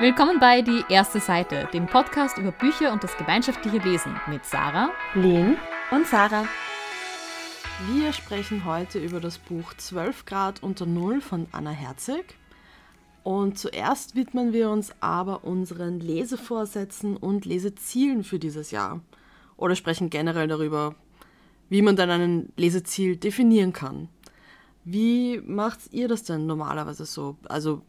Willkommen bei Die erste Seite, dem Podcast über Bücher und das gemeinschaftliche Lesen mit Sarah, Lynn und Sarah. Wir sprechen heute über das Buch 12 Grad unter Null von Anna Herzig. Und zuerst widmen wir uns aber unseren Lesevorsätzen und Lesezielen für dieses Jahr. Oder sprechen generell darüber, wie man dann ein Leseziel definieren kann. Wie macht ihr das denn normalerweise so? Also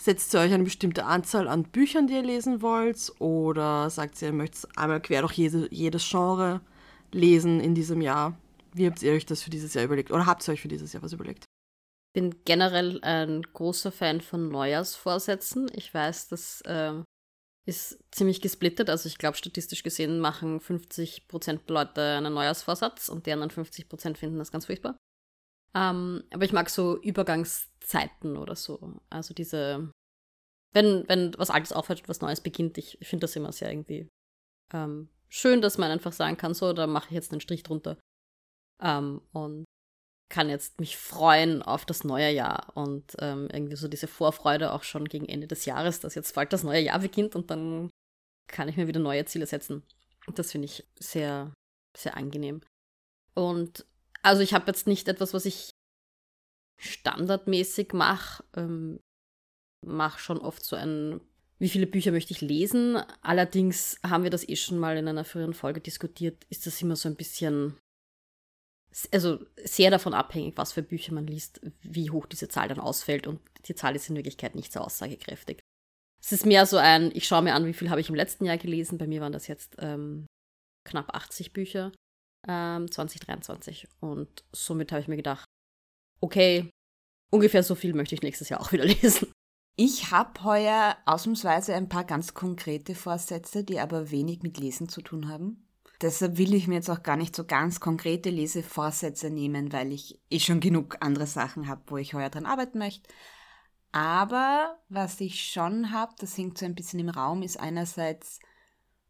Setzt ihr euch eine bestimmte Anzahl an Büchern, die ihr lesen wollt? Oder sagt ihr, ihr möchtet einmal quer durch jede, jedes Genre lesen in diesem Jahr? Wie habt ihr euch das für dieses Jahr überlegt? Oder habt ihr euch für dieses Jahr was überlegt? Ich bin generell ein großer Fan von Neujahrsvorsätzen. Ich weiß, das äh, ist ziemlich gesplittet. Also ich glaube, statistisch gesehen machen 50% Leute einen Neujahrsvorsatz und die anderen 50% finden das ganz furchtbar. Ähm, aber ich mag so Übergangszeiten oder so. Also diese, wenn, wenn was Altes aufhört und was Neues beginnt, ich, ich finde das immer sehr irgendwie ähm, schön, dass man einfach sagen kann, so, da mache ich jetzt einen Strich drunter. Ähm, und kann jetzt mich freuen auf das neue Jahr und ähm, irgendwie so diese Vorfreude auch schon gegen Ende des Jahres, dass jetzt bald das neue Jahr beginnt und dann kann ich mir wieder neue Ziele setzen. Das finde ich sehr, sehr angenehm. Und also ich habe jetzt nicht etwas, was ich standardmäßig mache. Ähm, mache schon oft so ein, wie viele Bücher möchte ich lesen. Allerdings haben wir das eh schon mal in einer früheren Folge diskutiert, ist das immer so ein bisschen, also sehr davon abhängig, was für Bücher man liest, wie hoch diese Zahl dann ausfällt. Und die Zahl ist in Wirklichkeit nicht so aussagekräftig. Es ist mehr so ein, ich schaue mir an, wie viel habe ich im letzten Jahr gelesen. Bei mir waren das jetzt ähm, knapp 80 Bücher ähm, 2023. Und somit habe ich mir gedacht, okay, ungefähr so viel möchte ich nächstes Jahr auch wieder lesen. Ich habe heuer ausnahmsweise ein paar ganz konkrete Vorsätze, die aber wenig mit Lesen zu tun haben. Deshalb will ich mir jetzt auch gar nicht so ganz konkrete Lesevorsätze nehmen, weil ich eh schon genug andere Sachen habe, wo ich heuer dran arbeiten möchte. Aber was ich schon habe, das hängt so ein bisschen im Raum, ist einerseits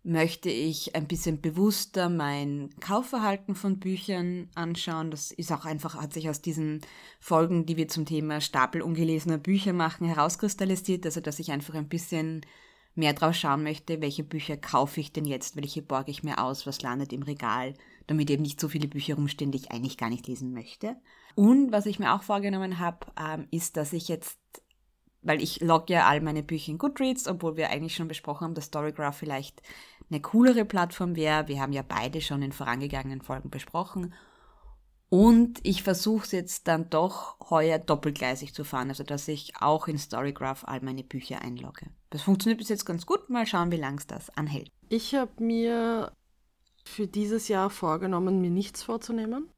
möchte ich ein bisschen bewusster mein Kaufverhalten von Büchern anschauen. Das ist auch einfach, hat sich aus diesen Folgen, die wir zum Thema Stapel ungelesener Bücher machen, herauskristallisiert. Also, dass ich einfach ein bisschen mehr drauf schauen möchte, welche Bücher kaufe ich denn jetzt, welche borge ich mir aus, was landet im Regal, damit eben nicht so viele Bücher rumstehen, die ich eigentlich gar nicht lesen möchte. Und was ich mir auch vorgenommen habe, ähm, ist, dass ich jetzt weil ich logge ja all meine Bücher in Goodreads, obwohl wir eigentlich schon besprochen haben, dass Storygraph vielleicht eine coolere Plattform wäre. Wir haben ja beide schon in vorangegangenen Folgen besprochen. Und ich versuche es jetzt dann doch heuer doppelgleisig zu fahren, also dass ich auch in Storygraph all meine Bücher einlogge. Das funktioniert bis jetzt ganz gut. Mal schauen, wie lang es das anhält. Ich habe mir für dieses Jahr vorgenommen, mir nichts vorzunehmen.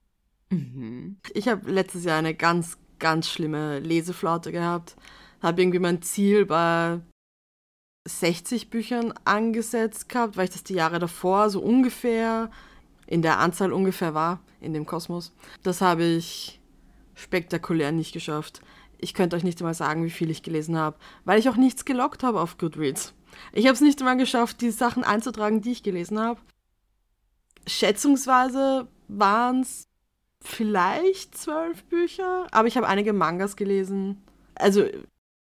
Mhm. Ich habe letztes Jahr eine ganz, ganz schlimme Leseflaute gehabt. Habe irgendwie mein Ziel bei 60 Büchern angesetzt gehabt, weil ich das die Jahre davor so ungefähr in der Anzahl ungefähr war in dem Kosmos. Das habe ich spektakulär nicht geschafft. Ich könnte euch nicht einmal sagen, wie viel ich gelesen habe, weil ich auch nichts gelockt habe auf Goodreads. Ich habe es nicht einmal geschafft, die Sachen einzutragen, die ich gelesen habe. Schätzungsweise waren es vielleicht zwölf Bücher, aber ich habe einige Mangas gelesen. Also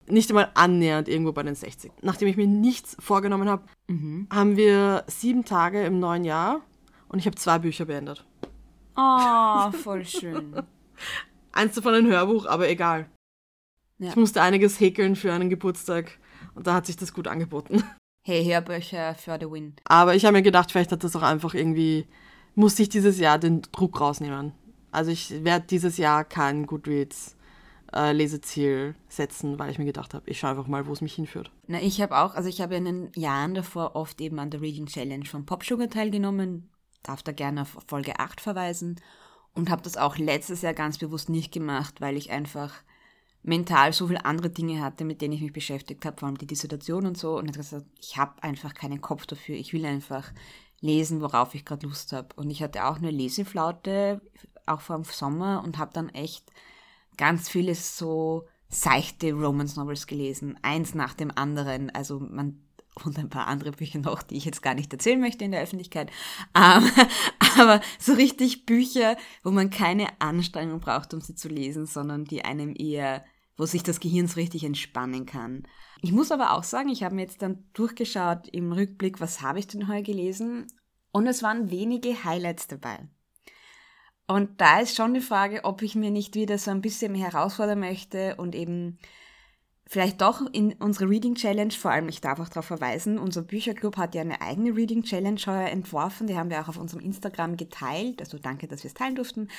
nicht einmal annähernd irgendwo bei den 60. Nachdem ich mir nichts vorgenommen habe, mhm. haben wir sieben Tage im neuen Jahr und ich habe zwei Bücher beendet. Oh, voll schön. Eins davon ein Hörbuch, aber egal. Ja. Ich musste einiges häkeln für einen Geburtstag und da hat sich das gut angeboten. Hey, Hörbücher für the win. Aber ich habe mir gedacht, vielleicht hat das auch einfach irgendwie, musste ich dieses Jahr den Druck rausnehmen. Also ich werde dieses Jahr kein Goodreads äh, Leseziel setzen, weil ich mir gedacht habe, ich schaue einfach mal, wo es mich hinführt. Na, ich habe auch, also ich habe in den Jahren davor oft eben an der Reading Challenge von Pop Sugar teilgenommen, darf da gerne auf Folge 8 verweisen und habe das auch letztes Jahr ganz bewusst nicht gemacht, weil ich einfach mental so viele andere Dinge hatte, mit denen ich mich beschäftigt habe, vor allem die Dissertation und so und habe gesagt, ich habe einfach keinen Kopf dafür, ich will einfach lesen, worauf ich gerade Lust habe. Und ich hatte auch eine Leseflaute, auch vor dem Sommer und habe dann echt ganz viele so seichte Romance Novels gelesen, eins nach dem anderen. Also man und ein paar andere Bücher noch, die ich jetzt gar nicht erzählen möchte in der Öffentlichkeit. Ähm, aber so richtig Bücher, wo man keine Anstrengung braucht, um sie zu lesen, sondern die einem eher wo sich das Gehirn so richtig entspannen kann. Ich muss aber auch sagen, ich habe mir jetzt dann durchgeschaut im Rückblick, was habe ich denn heute gelesen? Und es waren wenige Highlights dabei. Und da ist schon die Frage, ob ich mir nicht wieder so ein bisschen herausfordern möchte und eben vielleicht doch in unsere Reading Challenge, vor allem ich darf auch darauf verweisen, unser Bücherclub hat ja eine eigene Reading Challenge heuer entworfen, die haben wir auch auf unserem Instagram geteilt, also danke, dass wir es teilen durften,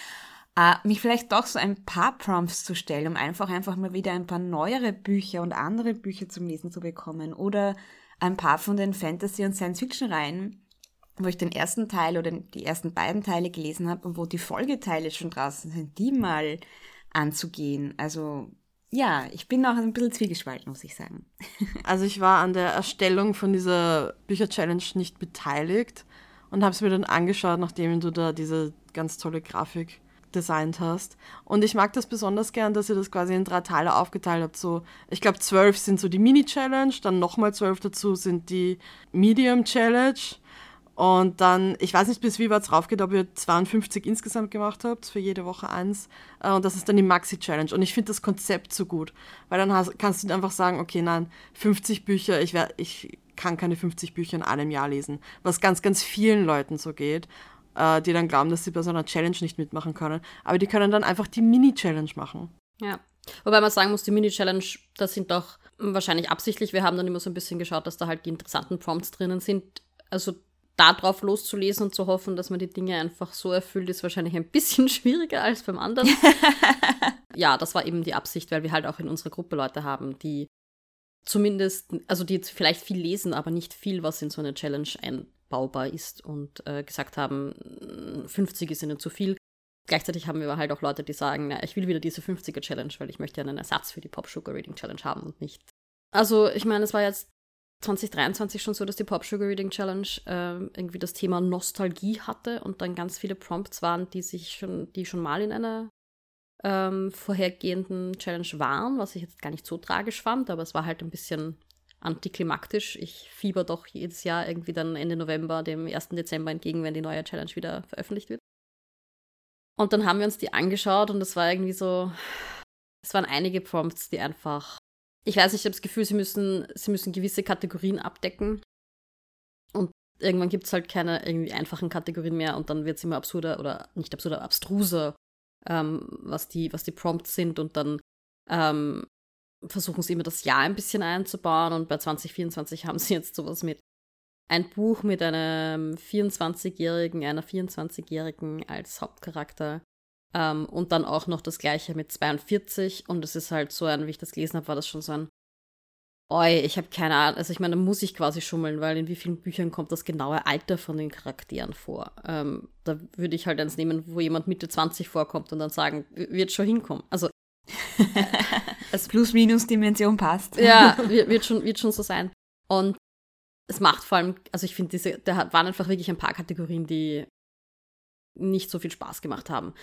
äh, mich vielleicht doch so ein paar Prompts zu stellen, um einfach einfach mal wieder ein paar neuere Bücher und andere Bücher zum Lesen zu bekommen oder ein paar von den Fantasy- und Science-Fiction-Reihen, wo ich den ersten Teil oder die ersten beiden Teile gelesen habe und wo die Folgeteile schon draußen sind, die mal anzugehen. Also ja, ich bin auch ein bisschen zwiegespalten, muss ich sagen. Also ich war an der Erstellung von dieser Bücher-Challenge nicht beteiligt und habe es mir dann angeschaut, nachdem du da diese ganz tolle Grafik designt hast. Und ich mag das besonders gern, dass ihr das quasi in drei Teile aufgeteilt habt. So, ich glaube, zwölf sind so die Mini-Challenge, dann nochmal zwölf dazu sind die Medium-Challenge und dann, ich weiß nicht, bis wie weit es raufgeht, ob ihr 52 insgesamt gemacht habt, für jede Woche eins. Äh, und das ist dann die Maxi-Challenge. Und ich finde das Konzept so gut, weil dann hast, kannst du einfach sagen, okay, nein, 50 Bücher, ich, wär, ich kann keine 50 Bücher in einem Jahr lesen. Was ganz, ganz vielen Leuten so geht, äh, die dann glauben, dass sie bei so einer Challenge nicht mitmachen können. Aber die können dann einfach die Mini-Challenge machen. Ja. Wobei man sagen muss, die Mini-Challenge, das sind doch wahrscheinlich absichtlich. Wir haben dann immer so ein bisschen geschaut, dass da halt die interessanten Prompts drinnen sind. Also darauf loszulesen und zu hoffen, dass man die Dinge einfach so erfüllt, ist wahrscheinlich ein bisschen schwieriger als beim anderen. ja, das war eben die Absicht, weil wir halt auch in unserer Gruppe Leute haben, die zumindest, also die jetzt vielleicht viel lesen, aber nicht viel, was in so eine Challenge einbaubar ist und äh, gesagt haben, 50 ist ihnen zu viel. Gleichzeitig haben wir halt auch Leute, die sagen, na, ich will wieder diese 50er Challenge, weil ich möchte ja einen Ersatz für die Pop Sugar Reading Challenge haben und nicht. Also, ich meine, es war jetzt 2023 schon so, dass die Pop Sugar Reading Challenge äh, irgendwie das Thema Nostalgie hatte und dann ganz viele Prompts waren, die sich schon, die schon mal in einer ähm, vorhergehenden Challenge waren, was ich jetzt gar nicht so tragisch fand, aber es war halt ein bisschen antiklimaktisch. Ich fieber doch jedes Jahr irgendwie dann Ende November, dem 1. Dezember entgegen, wenn die neue Challenge wieder veröffentlicht wird. Und dann haben wir uns die angeschaut und es war irgendwie so, es waren einige Prompts, die einfach ich weiß nicht, ich habe das Gefühl, sie müssen, sie müssen gewisse Kategorien abdecken. Und irgendwann gibt es halt keine irgendwie einfachen Kategorien mehr und dann wird es immer absurder oder nicht absurder, abstruser, ähm, was, die, was die Prompts sind. Und dann ähm, versuchen sie immer das Jahr ein bisschen einzubauen. Und bei 2024 haben sie jetzt sowas mit ein Buch mit einem 24-Jährigen, einer 24-Jährigen als Hauptcharakter ähm, und dann auch noch das gleiche mit 42. Und es ist halt so ein, wie ich das gelesen habe, war das schon so ein, oi, ich habe keine Ahnung. Also ich meine, da muss ich quasi schummeln, weil in wie vielen Büchern kommt das genaue Alter von den Charakteren vor. Ähm, da würde ich halt eins nehmen, wo jemand Mitte 20 vorkommt und dann sagen, wird schon hinkommen. Also das Plus-Minus-Dimension passt. Ja, wird schon, wird schon so sein. Und es macht vor allem, also ich finde, diese, da waren einfach wirklich ein paar Kategorien, die nicht so viel Spaß gemacht haben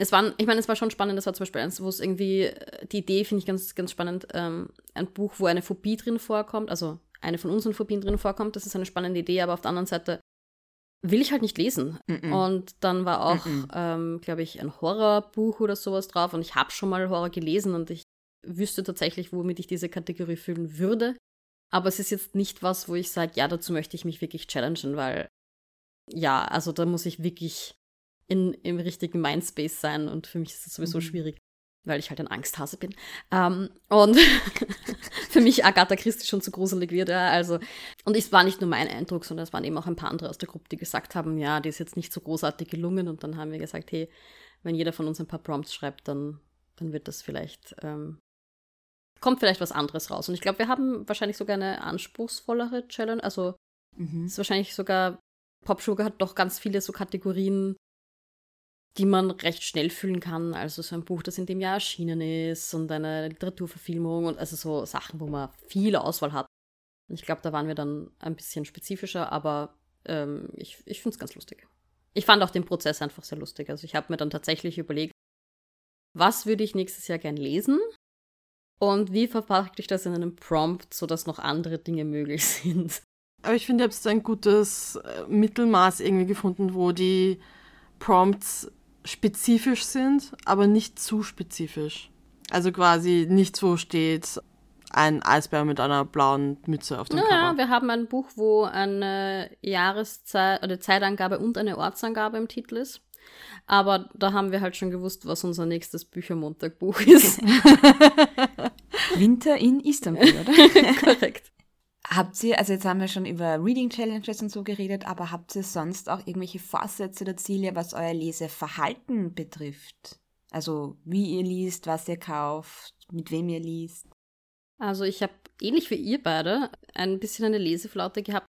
es waren, ich meine, es war schon spannend, das war zum Beispiel eins, wo es irgendwie, äh, die Idee finde ich ganz, ganz spannend, ähm, ein Buch, wo eine Phobie drin vorkommt, also eine von unseren Phobien drin vorkommt, das ist eine spannende Idee, aber auf der anderen Seite will ich halt nicht lesen. Mm -mm. Und dann war auch, mm ähm, glaube ich, ein Horrorbuch oder sowas drauf und ich habe schon mal Horror gelesen und ich wüsste tatsächlich, womit ich diese Kategorie füllen würde. Aber es ist jetzt nicht was, wo ich sage, ja, dazu möchte ich mich wirklich challengen, weil ja, also da muss ich wirklich in, im richtigen Mindspace sein und für mich ist das sowieso mhm. schwierig, weil ich halt ein Angsthase bin. Ähm, und für mich Agatha Christie schon zu gruselig wird, ja, also und es war nicht nur mein Eindruck, sondern es waren eben auch ein paar andere aus der Gruppe, die gesagt haben, ja, die ist jetzt nicht so großartig gelungen und dann haben wir gesagt, hey, wenn jeder von uns ein paar Prompts schreibt, dann, dann wird das vielleicht, ähm, kommt vielleicht was anderes raus. Und ich glaube, wir haben wahrscheinlich sogar eine anspruchsvollere Challenge, also mhm. ist wahrscheinlich sogar, Pop Sugar hat doch ganz viele so Kategorien, die man recht schnell füllen kann. Also so ein Buch, das in dem Jahr erschienen ist und eine Literaturverfilmung und also so Sachen, wo man viel Auswahl hat. Ich glaube, da waren wir dann ein bisschen spezifischer, aber ähm, ich, ich finde es ganz lustig. Ich fand auch den Prozess einfach sehr lustig. Also ich habe mir dann tatsächlich überlegt, was würde ich nächstes Jahr gern lesen und wie verpacke ich das in einem Prompt, sodass noch andere Dinge möglich sind. Aber ich finde, ihr habt ein gutes äh, Mittelmaß irgendwie gefunden, wo die Prompts spezifisch sind, aber nicht zu spezifisch. Also quasi nichts, wo steht ein Eisbär mit einer blauen Mütze auf dem naja, Cover. wir haben ein Buch, wo eine Jahreszeit oder Zeitangabe und eine Ortsangabe im Titel ist. Aber da haben wir halt schon gewusst, was unser nächstes Büchermontag-Buch ist. Winter in Istanbul, oder? Korrekt. Habt ihr, also jetzt haben wir schon über Reading Challenges und so geredet, aber habt ihr sonst auch irgendwelche Vorsätze oder Ziele, was euer Leseverhalten betrifft? Also wie ihr liest, was ihr kauft, mit wem ihr liest? Also ich habe ähnlich wie ihr beide ein bisschen eine Leseflaute gehabt,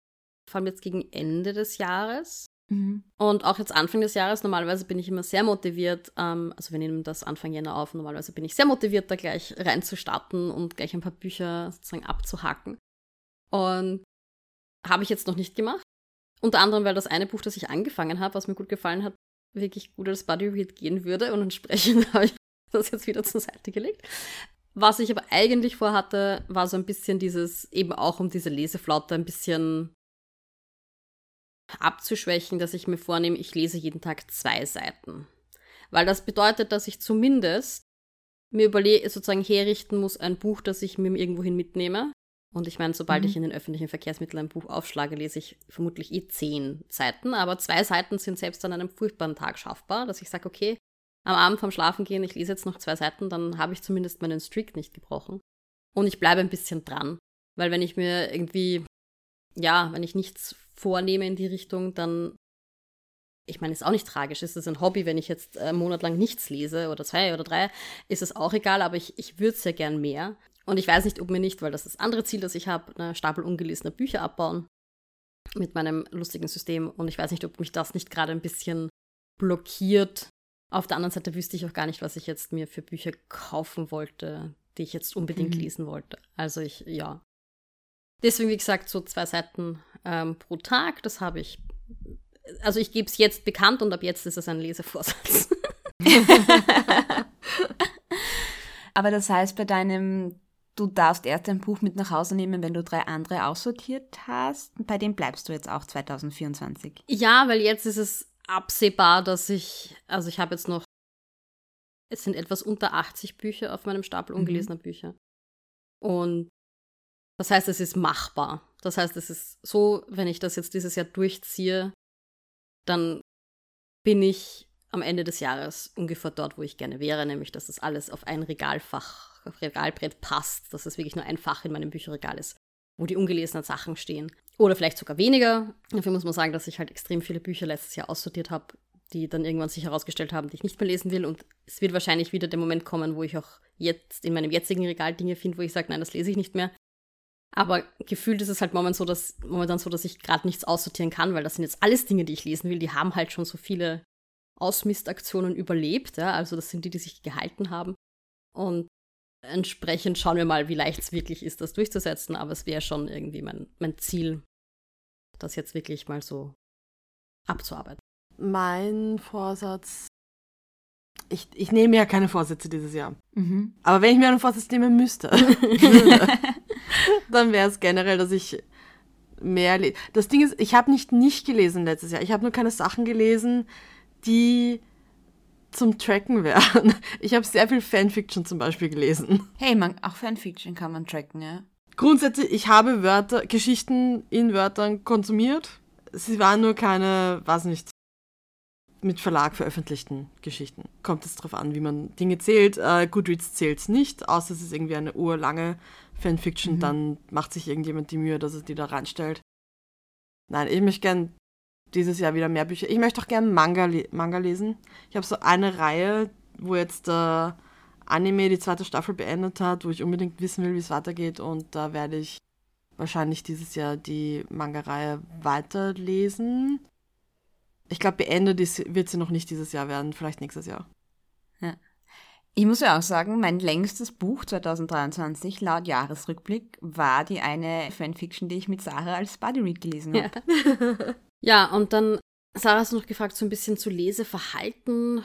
vor allem jetzt gegen Ende des Jahres. Mhm. Und auch jetzt Anfang des Jahres, normalerweise bin ich immer sehr motiviert, ähm, also wir nehmen das Anfang Jänner auf, normalerweise bin ich sehr motiviert, da gleich reinzustarten und gleich ein paar Bücher sozusagen abzuhacken. Und habe ich jetzt noch nicht gemacht. Unter anderem, weil das eine Buch, das ich angefangen habe, was mir gut gefallen hat, wirklich gut als Buddy Read gehen würde und entsprechend habe ich das jetzt wieder zur Seite gelegt. Was ich aber eigentlich vorhatte, war so ein bisschen dieses, eben auch um diese Leseflaute ein bisschen abzuschwächen, dass ich mir vornehme, ich lese jeden Tag zwei Seiten. Weil das bedeutet, dass ich zumindest mir überlege, sozusagen herrichten muss, ein Buch, das ich mir irgendwohin mitnehme. Und ich meine, sobald Mhm. ich in den öffentlichen Verkehrsmitteln ein Buch aufschlage, lese ich vermutlich eh zehn Seiten. Aber zwei Seiten sind selbst an einem furchtbaren Tag schaffbar, dass ich sage, okay, am Abend vorm Schlafengehen, ich lese jetzt noch zwei Seiten, dann habe ich zumindest meinen Streak nicht gebrochen. Und ich bleibe ein bisschen dran. Weil wenn ich mir irgendwie, ja, wenn ich nichts vornehme in die Richtung, dann, ich meine, ist auch nicht tragisch. Ist es ein Hobby, wenn ich jetzt einen Monat lang nichts lese oder zwei oder drei, ist es auch egal, aber ich, ich würde sehr gern mehr. Und ich weiß nicht, ob mir nicht, weil das das andere Ziel, das ich habe, eine Stapel ungelesener Bücher abbauen mit meinem lustigen System. Und ich weiß nicht, ob mich das nicht gerade ein bisschen blockiert. Auf der anderen Seite wüsste ich auch gar nicht, was ich jetzt mir für Bücher kaufen wollte, die ich jetzt unbedingt Mhm. lesen wollte. Also ich, ja. Deswegen, wie gesagt, so zwei Seiten ähm, pro Tag, das habe ich. Also ich gebe es jetzt bekannt und ab jetzt ist es ein Lesevorsatz. Aber das heißt, bei deinem, du darfst erst ein Buch mit nach Hause nehmen, wenn du drei andere aussortiert hast. Bei dem bleibst du jetzt auch 2024. Ja, weil jetzt ist es absehbar, dass ich, also ich habe jetzt noch, es sind etwas unter 80 Bücher auf meinem Stapel Mhm. ungelesener Bücher. Und das heißt, es ist machbar. Das heißt, es ist so, wenn ich das jetzt dieses Jahr durchziehe, dann bin ich am Ende des Jahres ungefähr dort, wo ich gerne wäre, nämlich dass das alles auf ein Regalfach, Regalbrett passt, dass es wirklich nur ein Fach in meinem Bücherregal ist, wo die ungelesenen Sachen stehen. Oder vielleicht sogar weniger. Dafür muss man sagen, dass ich halt extrem viele Bücher letztes Jahr aussortiert habe, die dann irgendwann sich herausgestellt haben, die ich nicht mehr lesen will. Und es wird wahrscheinlich wieder der Moment kommen, wo ich auch jetzt in meinem jetzigen Regal Dinge finde, wo ich sage, nein, das lese ich nicht mehr. Aber gefühlt ist es halt momentan so, dass, momentan so, dass ich gerade nichts aussortieren kann, weil das sind jetzt alles Dinge, die ich lesen will. Die haben halt schon so viele Ausmistaktionen überlebt. Ja? Also das sind die, die sich gehalten haben. Und entsprechend schauen wir mal, wie leicht es wirklich ist, das durchzusetzen. Aber es wäre schon irgendwie mein, mein Ziel, das jetzt wirklich mal so abzuarbeiten. Mein Vorsatz. Ich, ich nehme ja keine Vorsätze dieses Jahr. Mhm. Aber wenn ich mir einen Vorsatz nehmen müsste, dann wäre es generell, dass ich mehr lese. Das Ding ist, ich habe nicht nicht gelesen letztes Jahr. Ich habe nur keine Sachen gelesen, die zum Tracken wären. Ich habe sehr viel Fanfiction zum Beispiel gelesen. Hey, man, auch Fanfiction kann man tracken, ja? Grundsätzlich, ich habe Wörter, Geschichten in Wörtern konsumiert. Sie waren nur keine, weiß nicht, mit Verlag veröffentlichten Geschichten. Kommt es darauf an, wie man Dinge zählt. Äh, Goodreads zählt nicht, außer es ist irgendwie eine urlange Fanfiction, Mhm. dann macht sich irgendjemand die Mühe, dass er die da reinstellt. Nein, ich möchte gern dieses Jahr wieder mehr Bücher. Ich möchte auch gern Manga, le Manga lesen. Ich habe so eine Reihe, wo jetzt der Anime die zweite Staffel beendet hat, wo ich unbedingt wissen will, wie es weitergeht. Und da werde ich wahrscheinlich dieses Jahr die Manga-Reihe weiterlesen. Ich glaube, beendet wird sie noch nicht dieses Jahr werden, vielleicht nächstes Jahr. Ich muss ja auch sagen, mein längstes Buch 2023 laut Jahresrückblick war die eine Fanfiction, die ich mit Sarah als Buddy Read gelesen habe. Ja. ja, und dann, Sarah hast du noch gefragt, so ein bisschen zu Leseverhalten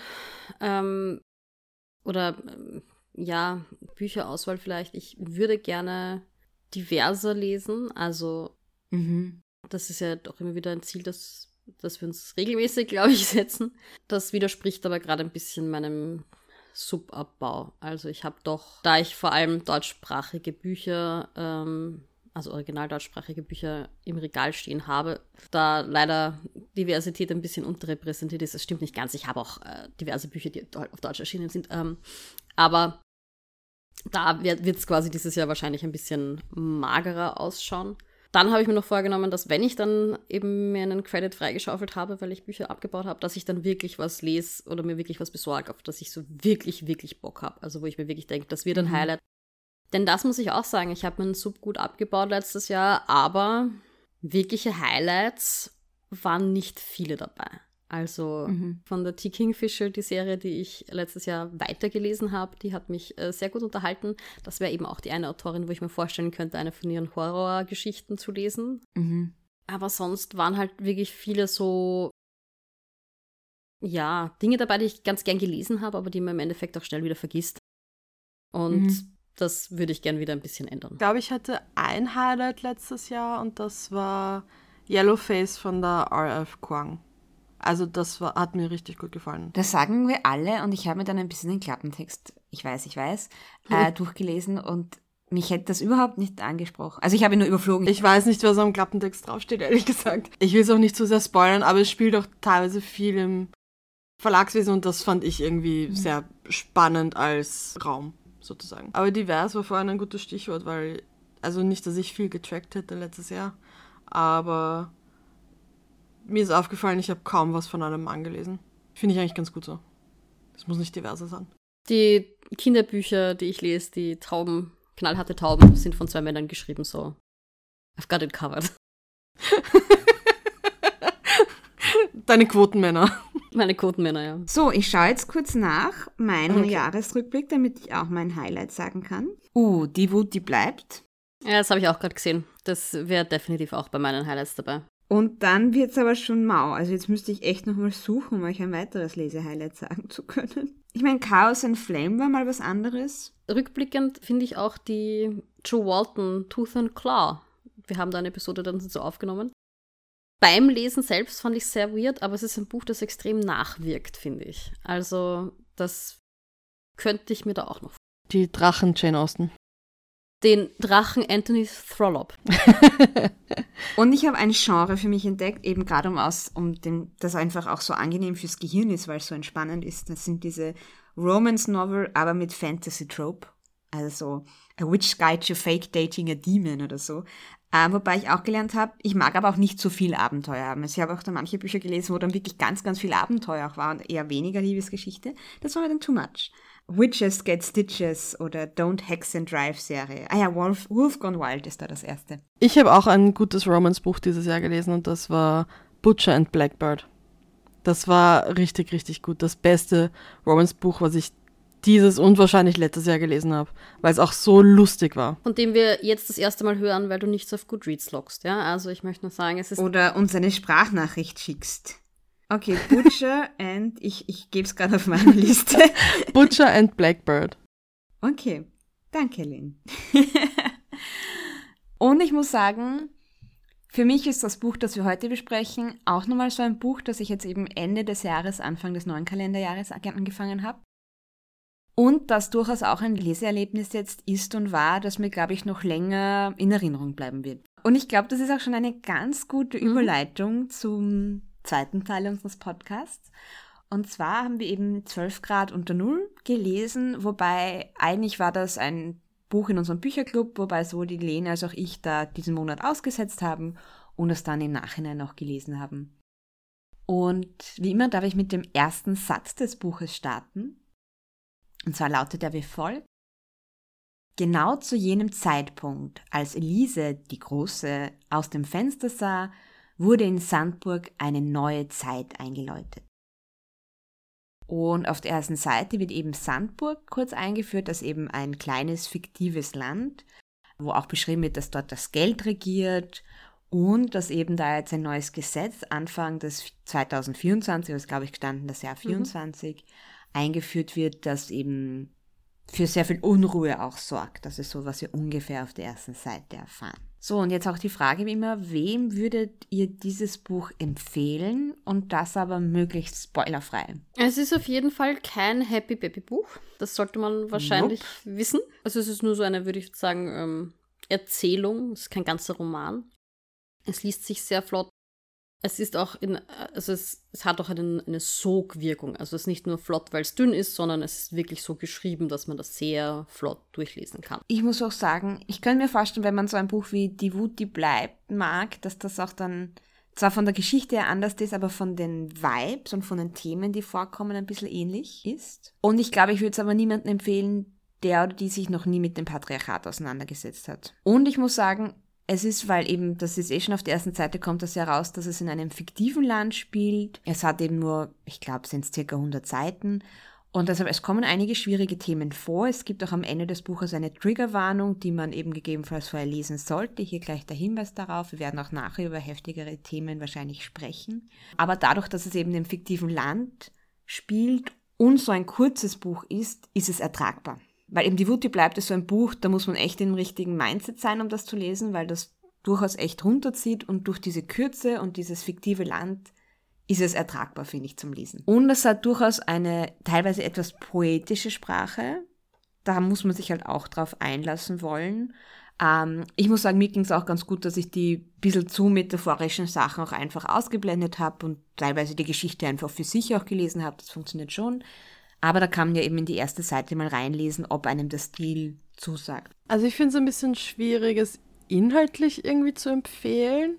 ähm, oder ähm, ja, Bücherauswahl vielleicht. Ich würde gerne diverser lesen. Also, Mhm. das ist ja doch immer wieder ein Ziel, das, das wir uns regelmäßig, glaube ich, setzen. Das widerspricht aber gerade ein bisschen meinem Subabbau. Also ich habe doch, da ich vor allem deutschsprachige Bücher, ähm, also original deutschsprachige Bücher im Regal stehen habe, da leider Diversität ein bisschen unterrepräsentiert ist. Das stimmt nicht ganz. Ich habe auch äh, diverse Bücher, die auf Deutsch erschienen sind. Ähm, aber da wird es quasi dieses Jahr wahrscheinlich ein bisschen magerer ausschauen. Dann habe ich mir noch vorgenommen, dass wenn ich dann eben mir einen Credit freigeschaufelt habe, weil ich Bücher abgebaut habe, dass ich dann wirklich was lese oder mir wirklich was besorge, auf das ich so wirklich, wirklich Bock habe. Also wo ich mir wirklich denke, das wird ein mhm. Highlight. Denn das muss ich auch sagen, ich habe meinen Sub gut abgebaut letztes Jahr, aber wirkliche Highlights waren nicht viele dabei. Also mhm. von der T. Kingfisher, die Serie, die ich letztes Jahr weitergelesen habe, die hat mich äh, sehr gut unterhalten. Das wäre eben auch die eine Autorin, wo ich mir vorstellen könnte, eine von ihren Horrorgeschichten zu lesen. Mhm. Aber sonst waren halt wirklich viele so, ja, Dinge dabei, die ich ganz gern gelesen habe, aber die man im Endeffekt auch schnell wieder vergisst. Und mhm. Das würde ich gern wieder ein bisschen ändern. Ich glaube, ich hatte ein Highlight letztes Jahr und das war Yellowface von der R.F. Kwang. Also das war, hat mir richtig gut gefallen. Das sagen wir alle und ich habe mir dann ein bisschen den Klappentext, ich weiß, ich weiß, äh, durchgelesen und mich hätte das überhaupt nicht angesprochen. Also ich habe ihn nur überflogen. Ich weiß nicht, was am Klappentext draufsteht, ehrlich gesagt. Ich will es auch nicht zu sehr spoilern, aber es spielt auch teilweise viel im Verlagswesen und das fand ich irgendwie mhm. sehr spannend als Raum, sozusagen. Aber divers war vorhin ein gutes Stichwort, weil, also nicht, dass ich viel getrackt hätte letztes Jahr, aber mir ist aufgefallen, ich habe kaum was von einem Mann gelesen. Finde ich eigentlich ganz gut so. Es muss nicht diverser sein. Die Kinderbücher, die ich lese, die Tauben, knallharte Tauben, sind von zwei Männern geschrieben, so. I've got it covered. Deine Quotenmänner. Meine Quotenmänner, ja. So, ich schaue jetzt kurz nach meinen okay. Jahresrückblick, damit ich auch mein Highlight sagen kann. Uh, die Wut, die bleibt. Ja, das habe ich auch gerade gesehen. Das wäre definitiv auch bei meinen Highlights dabei. Und dann wird es aber schon mau. Also jetzt müsste ich echt nochmal suchen, um euch ein weiteres Lesehighlight sagen zu können. Ich meine, Chaos and Flame war mal was anderes. Rückblickend finde ich auch die Joe Walton Tooth and Claw. Wir haben da eine Episode dann so aufgenommen. Beim Lesen selbst fand ich sehr weird, aber es ist ein Buch, das extrem nachwirkt, finde ich. Also, das könnte ich mir da auch noch. Die Drachen Jane Austen den Drachen Anthony Throlop. und ich habe ein Genre für mich entdeckt, eben gerade um aus, um dem, das einfach auch so angenehm fürs Gehirn ist, weil es so entspannend ist. Das sind diese Romance Novel, aber mit Fantasy Trope. Also A Witch Guide to Fake Dating a Demon oder so. Äh, wobei ich auch gelernt habe, ich mag aber auch nicht so viel Abenteuer haben. Also ich habe auch da manche Bücher gelesen, wo dann wirklich ganz, ganz viel Abenteuer auch war und eher weniger Liebesgeschichte. Das war mir dann too much. Witches Get Stitches oder Don't Hex and Drive Serie. Ah ja, Wolf, Wolf Gone Wild ist da das erste. Ich habe auch ein gutes Romance-Buch dieses Jahr gelesen und das war Butcher and Blackbird. Das war richtig, richtig gut. Das beste Romance-Buch, was ich dieses und wahrscheinlich letztes Jahr gelesen habe, weil es auch so lustig war. Von dem wir jetzt das erste Mal hören, weil du nichts auf Goodreads loggst, ja? Also ich möchte nur sagen, es ist... Oder uns eine Sprachnachricht schickst. Okay, Butcher and, ich, ich gebe es gerade auf meine Liste. Butcher and Blackbird. Okay, danke, Lynn. Und ich muss sagen, für mich ist das Buch, das wir heute besprechen, auch nochmal so ein Buch, das ich jetzt eben Ende des Jahres, Anfang des neuen Kalenderjahres angefangen habe. Und das durchaus auch ein Leseerlebnis jetzt ist und war, das mir, glaube ich, noch länger in Erinnerung bleiben wird. Und ich glaube, das ist auch schon eine ganz gute mhm. Überleitung mhm. zum zweiten Teil unseres Podcasts. Und zwar haben wir eben 12 Grad unter Null gelesen, wobei eigentlich war das ein Buch in unserem Bücherclub, wobei sowohl die Lene als auch ich da diesen Monat ausgesetzt haben und es dann im Nachhinein auch gelesen haben. Und wie immer darf ich mit dem ersten Satz des Buches starten. Und zwar lautet er wie folgt. Genau zu jenem Zeitpunkt, als Elise, die Große, aus dem Fenster sah, wurde in Sandburg eine neue Zeit eingeläutet. Und auf der ersten Seite wird eben Sandburg kurz eingeführt, als eben ein kleines fiktives Land, wo auch beschrieben wird, dass dort das Geld regiert und dass eben da jetzt ein neues Gesetz Anfang des 2024, das glaube ich gestanden, das Jahr 24, mhm. Eingeführt wird, dass eben für sehr viel Unruhe auch sorgt. Das ist so, was wir ungefähr auf der ersten Seite erfahren. So, und jetzt auch die Frage wie immer, wem würdet ihr dieses Buch empfehlen und das aber möglichst spoilerfrei? Es ist auf jeden Fall kein Happy Baby Buch. Das sollte man wahrscheinlich nope. wissen. Also es ist nur so eine, würde ich sagen, ähm, Erzählung. Es ist kein ganzer Roman. Es liest sich sehr flott es ist auch in, also es, es hat auch eine, eine Sogwirkung. Also es ist nicht nur flott, weil es dünn ist, sondern es ist wirklich so geschrieben, dass man das sehr flott durchlesen kann. Ich muss auch sagen, ich kann mir vorstellen, wenn man so ein Buch wie Die Wut, die bleibt mag, dass das auch dann zwar von der Geschichte her anders ist, aber von den Vibes und von den Themen, die vorkommen, ein bisschen ähnlich ist. Und ich glaube, ich würde es aber niemandem empfehlen, der oder die sich noch nie mit dem Patriarchat auseinandergesetzt hat. Und ich muss sagen, es ist, weil eben, das ist eh schon auf der ersten Seite kommt das heraus, dass es in einem fiktiven Land spielt. Es hat eben nur, ich glaube, sind es circa 100 Seiten. Und deshalb, es kommen einige schwierige Themen vor. Es gibt auch am Ende des Buches eine Triggerwarnung, die man eben gegebenenfalls vorher lesen sollte. Hier gleich der Hinweis darauf. Wir werden auch nachher über heftigere Themen wahrscheinlich sprechen. Aber dadurch, dass es eben im fiktiven Land spielt und so ein kurzes Buch ist, ist es ertragbar. Weil eben die Wut, die bleibt, ist so ein Buch, da muss man echt im richtigen Mindset sein, um das zu lesen, weil das durchaus echt runterzieht und durch diese Kürze und dieses fiktive Land ist es ertragbar, finde ich, zum Lesen. Und es hat durchaus eine teilweise etwas poetische Sprache. Da muss man sich halt auch drauf einlassen wollen. Ähm, ich muss sagen, mir ging es auch ganz gut, dass ich die bisschen zu metaphorischen Sachen auch einfach ausgeblendet habe und teilweise die Geschichte einfach für sich auch gelesen habe. Das funktioniert schon. Aber da kann man ja eben in die erste Seite mal reinlesen, ob einem der Stil zusagt. Also ich finde es ein bisschen schwierig, es inhaltlich irgendwie zu empfehlen.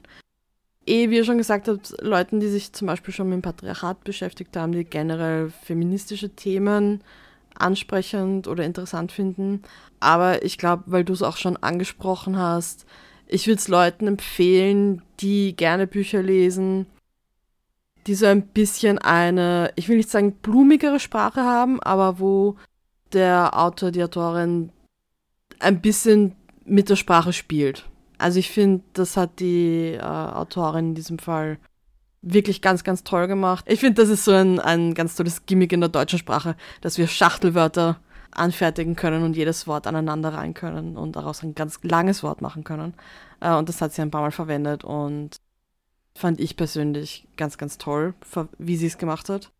Eh, wie ihr schon gesagt habt, Leuten, die sich zum Beispiel schon mit dem Patriarchat beschäftigt haben, die generell feministische Themen ansprechend oder interessant finden. Aber ich glaube, weil du es auch schon angesprochen hast, ich würde es Leuten empfehlen, die gerne Bücher lesen, die so ein bisschen eine, ich will nicht sagen blumigere Sprache haben, aber wo der Autor, die Autorin ein bisschen mit der Sprache spielt. Also ich finde, das hat die äh, Autorin in diesem Fall wirklich ganz, ganz toll gemacht. Ich finde, das ist so ein, ein ganz tolles Gimmick in der deutschen Sprache, dass wir Schachtelwörter anfertigen können und jedes Wort aneinander rein können und daraus ein ganz langes Wort machen können. Äh, und das hat sie ein paar Mal verwendet und fand ich persönlich ganz, ganz toll, wie sie es gemacht hat.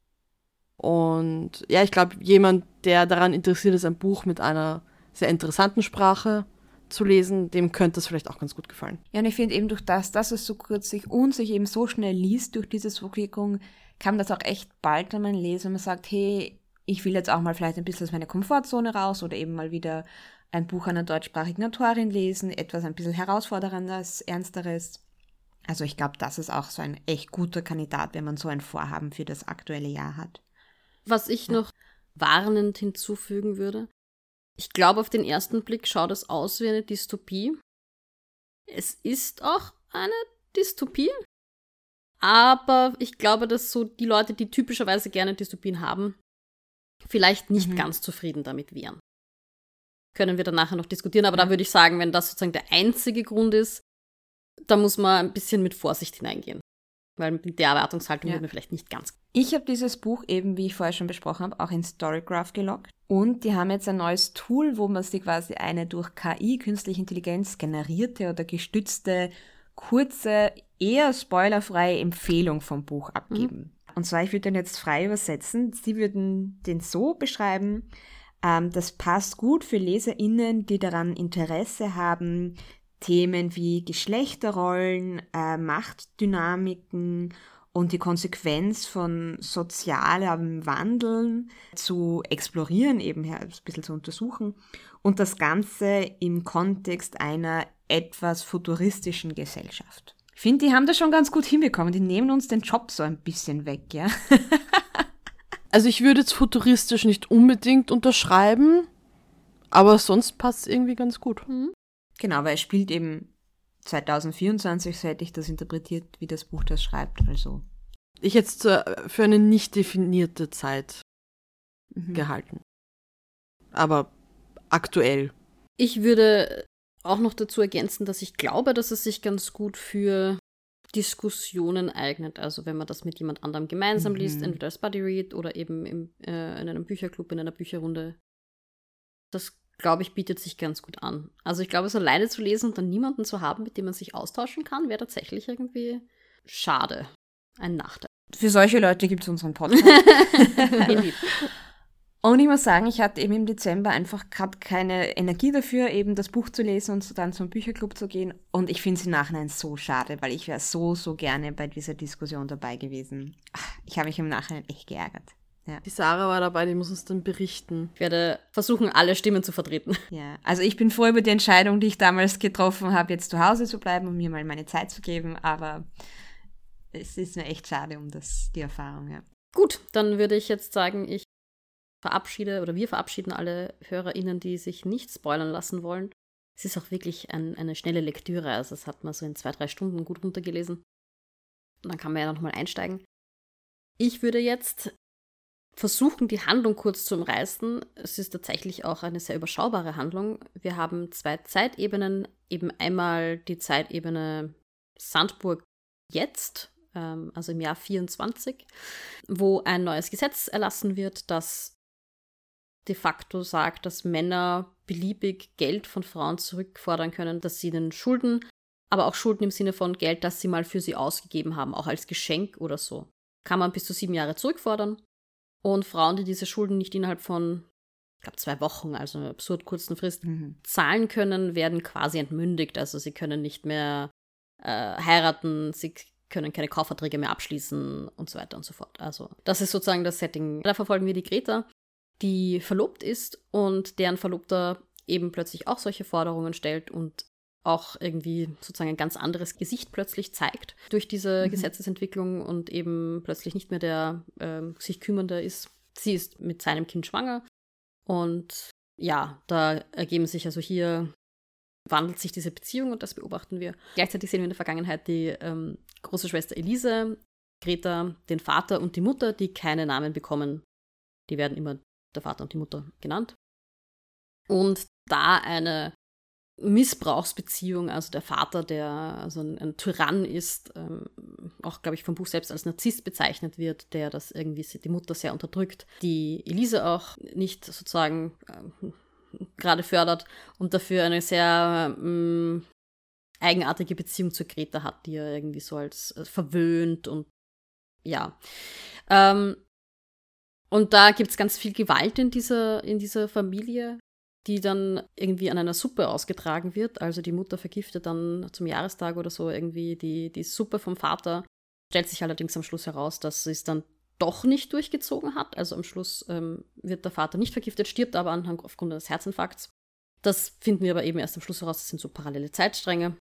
Und ja, ich glaube, jemand, der daran interessiert ist, ein Buch mit einer sehr interessanten Sprache zu lesen, dem könnte es vielleicht auch ganz gut gefallen. Ja, und ich finde eben durch das, dass es so kürzlich und sich eben so schnell liest durch diese Wirkung, kam das auch echt bald, wenn man lesen und man sagt, hey, ich will jetzt auch mal vielleicht ein bisschen aus meiner Komfortzone raus oder eben mal wieder ein Buch einer deutschsprachigen Autorin lesen, etwas ein bisschen herausforderndes, ernsteres. Also ich glaube, das ist auch so ein echt guter Kandidat, wenn man so ein Vorhaben für das aktuelle Jahr hat. Was ich noch warnend hinzufügen würde, ich glaube, auf den ersten Blick schaut es aus wie eine Dystopie. Es ist auch eine Dystopie. Aber ich glaube, dass so die Leute, die typischerweise gerne Dystopien haben, vielleicht nicht mhm. ganz zufrieden damit wären. Können wir dann nachher noch diskutieren, aber da würde ich sagen, wenn das sozusagen der einzige Grund ist, da muss man ein bisschen mit Vorsicht hineingehen. Weil mit der Erwartungshaltung ja. wird man vielleicht nicht ganz. Ich habe dieses Buch eben, wie ich vorher schon besprochen habe, auch in Storygraph gelockt. Und die haben jetzt ein neues Tool, wo man sich quasi eine durch KI, künstliche Intelligenz, generierte oder gestützte, kurze, eher spoilerfreie Empfehlung vom Buch abgeben. Mhm. Und zwar, ich würde den jetzt frei übersetzen. Sie würden den so beschreiben, ähm, das passt gut für LeserInnen, die daran Interesse haben, Themen wie Geschlechterrollen, äh, Machtdynamiken und die Konsequenz von sozialem Wandeln zu explorieren, eben her, ein bisschen zu untersuchen und das Ganze im Kontext einer etwas futuristischen Gesellschaft. Ich finde, die haben das schon ganz gut hinbekommen. Die nehmen uns den Job so ein bisschen weg, ja. also ich würde jetzt futuristisch nicht unbedingt unterschreiben, aber sonst passt es irgendwie ganz gut. Mhm. Genau, weil es spielt eben 2024, so hätte ich das interpretiert, wie das Buch das schreibt. Also. Ich jetzt für eine nicht definierte Zeit mhm. gehalten. Aber aktuell. Ich würde auch noch dazu ergänzen, dass ich glaube, dass es sich ganz gut für Diskussionen eignet. Also wenn man das mit jemand anderem gemeinsam mhm. liest, entweder als Buddy Read oder eben im, äh, in einem Bücherclub, in einer Bücherrunde Das, glaube ich, bietet sich ganz gut an. Also ich glaube, so alleine zu lesen und dann niemanden zu haben, mit dem man sich austauschen kann, wäre tatsächlich irgendwie schade. Ein Nachteil. Für solche Leute gibt es unseren Podcast. Und ich muss sagen, ich hatte eben im Dezember einfach gerade keine Energie dafür, eben das Buch zu lesen und dann zum Bücherclub zu gehen. Und ich finde es im Nachhinein so schade, weil ich wäre so, so gerne bei dieser Diskussion dabei gewesen. Ich habe mich im Nachhinein echt geärgert. Ja. Die Sarah war dabei, die muss uns dann berichten. Ich werde versuchen, alle Stimmen zu vertreten. Ja, also ich bin froh über die Entscheidung, die ich damals getroffen habe, jetzt zu Hause zu bleiben und mir mal meine Zeit zu geben, aber es ist mir echt schade um das, die Erfahrung, ja. Gut, dann würde ich jetzt sagen, ich verabschiede oder wir verabschieden alle HörerInnen, die sich nicht spoilern lassen wollen. Es ist auch wirklich ein, eine schnelle Lektüre, also das hat man so in zwei, drei Stunden gut runtergelesen. Und dann kann man ja nochmal einsteigen. Ich würde jetzt versuchen, die Handlung kurz zu umreißen. Es ist tatsächlich auch eine sehr überschaubare Handlung. Wir haben zwei Zeitebenen, eben einmal die Zeitebene Sandburg jetzt, ähm, also im Jahr 24, wo ein neues Gesetz erlassen wird, das de facto sagt, dass Männer beliebig Geld von Frauen zurückfordern können, dass sie ihnen Schulden, aber auch Schulden im Sinne von Geld, das sie mal für sie ausgegeben haben, auch als Geschenk oder so, kann man bis zu sieben Jahre zurückfordern. Und Frauen, die diese Schulden nicht innerhalb von, ich glaube, zwei Wochen, also einer absurd kurzen Frist, mhm. zahlen können, werden quasi entmündigt. Also sie können nicht mehr äh, heiraten, sie können keine Kaufverträge mehr abschließen und so weiter und so fort. Also das ist sozusagen das Setting. Da verfolgen wir die Greta, die verlobt ist und deren Verlobter eben plötzlich auch solche Forderungen stellt und auch irgendwie sozusagen ein ganz anderes Gesicht plötzlich zeigt durch diese mhm. Gesetzesentwicklung und eben plötzlich nicht mehr der äh, sich kümmernde ist. Sie ist mit seinem Kind schwanger und ja, da ergeben sich also hier wandelt sich diese Beziehung und das beobachten wir. Gleichzeitig sehen wir in der Vergangenheit die ähm, große Schwester Elise, Greta, den Vater und die Mutter, die keine Namen bekommen. Die werden immer der Vater und die Mutter genannt. Und da eine Missbrauchsbeziehung, also der Vater, der also ein, ein Tyrann ist, ähm, auch, glaube ich, vom Buch selbst als Narzisst bezeichnet wird, der das irgendwie die Mutter sehr unterdrückt, die Elise auch nicht sozusagen äh, gerade fördert und dafür eine sehr ähm, eigenartige Beziehung zu Greta hat, die er irgendwie so als äh, verwöhnt und ja. Ähm, und da gibt es ganz viel Gewalt in dieser, in dieser Familie, die dann irgendwie an einer Suppe ausgetragen wird. Also die Mutter vergiftet dann zum Jahrestag oder so irgendwie die, die Suppe vom Vater. Stellt sich allerdings am Schluss heraus, dass sie es dann doch nicht durchgezogen hat. Also am Schluss ähm, wird der Vater nicht vergiftet, stirbt aber anhand, aufgrund eines Herzinfarkts. Das finden wir aber eben erst am Schluss heraus. Das sind so parallele Zeitstränge.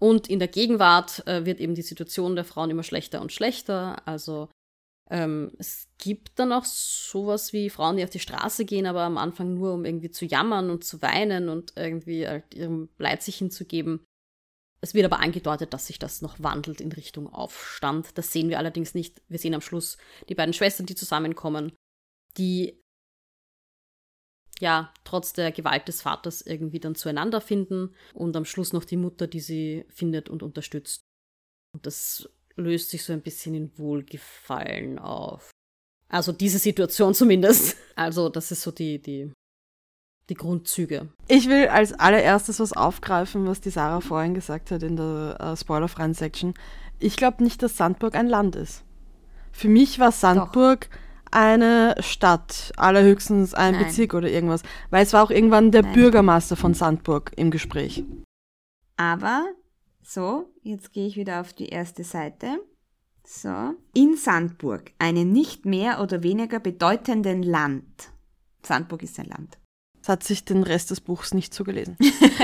Und in der Gegenwart äh, wird eben die Situation der Frauen immer schlechter und schlechter. Also ähm, es gibt dann auch sowas wie Frauen, die auf die Straße gehen, aber am Anfang nur, um irgendwie zu jammern und zu weinen und irgendwie halt ihrem Leid sich hinzugeben. Es wird aber angedeutet, dass sich das noch wandelt in Richtung Aufstand. Das sehen wir allerdings nicht. Wir sehen am Schluss die beiden Schwestern, die zusammenkommen, die ja trotz der Gewalt des Vaters irgendwie dann zueinander finden und am Schluss noch die Mutter, die sie findet und unterstützt. Und das löst sich so ein bisschen in Wohlgefallen auf. Also diese Situation zumindest. Also das ist so die, die, die Grundzüge. Ich will als allererstes was aufgreifen, was die Sarah vorhin gesagt hat in der äh, spoilerfreien Section. Ich glaube nicht, dass Sandburg ein Land ist. Für mich war Sandburg Doch. eine Stadt, allerhöchstens ein Nein. Bezirk oder irgendwas, weil es war auch irgendwann der Nein. Bürgermeister von Sandburg im Gespräch. Aber so, jetzt gehe ich wieder auf die erste Seite. So. In Sandburg, einem nicht mehr oder weniger bedeutenden Land. Sandburg ist ein Land. Das hat sich den Rest des Buchs nicht zugelesen.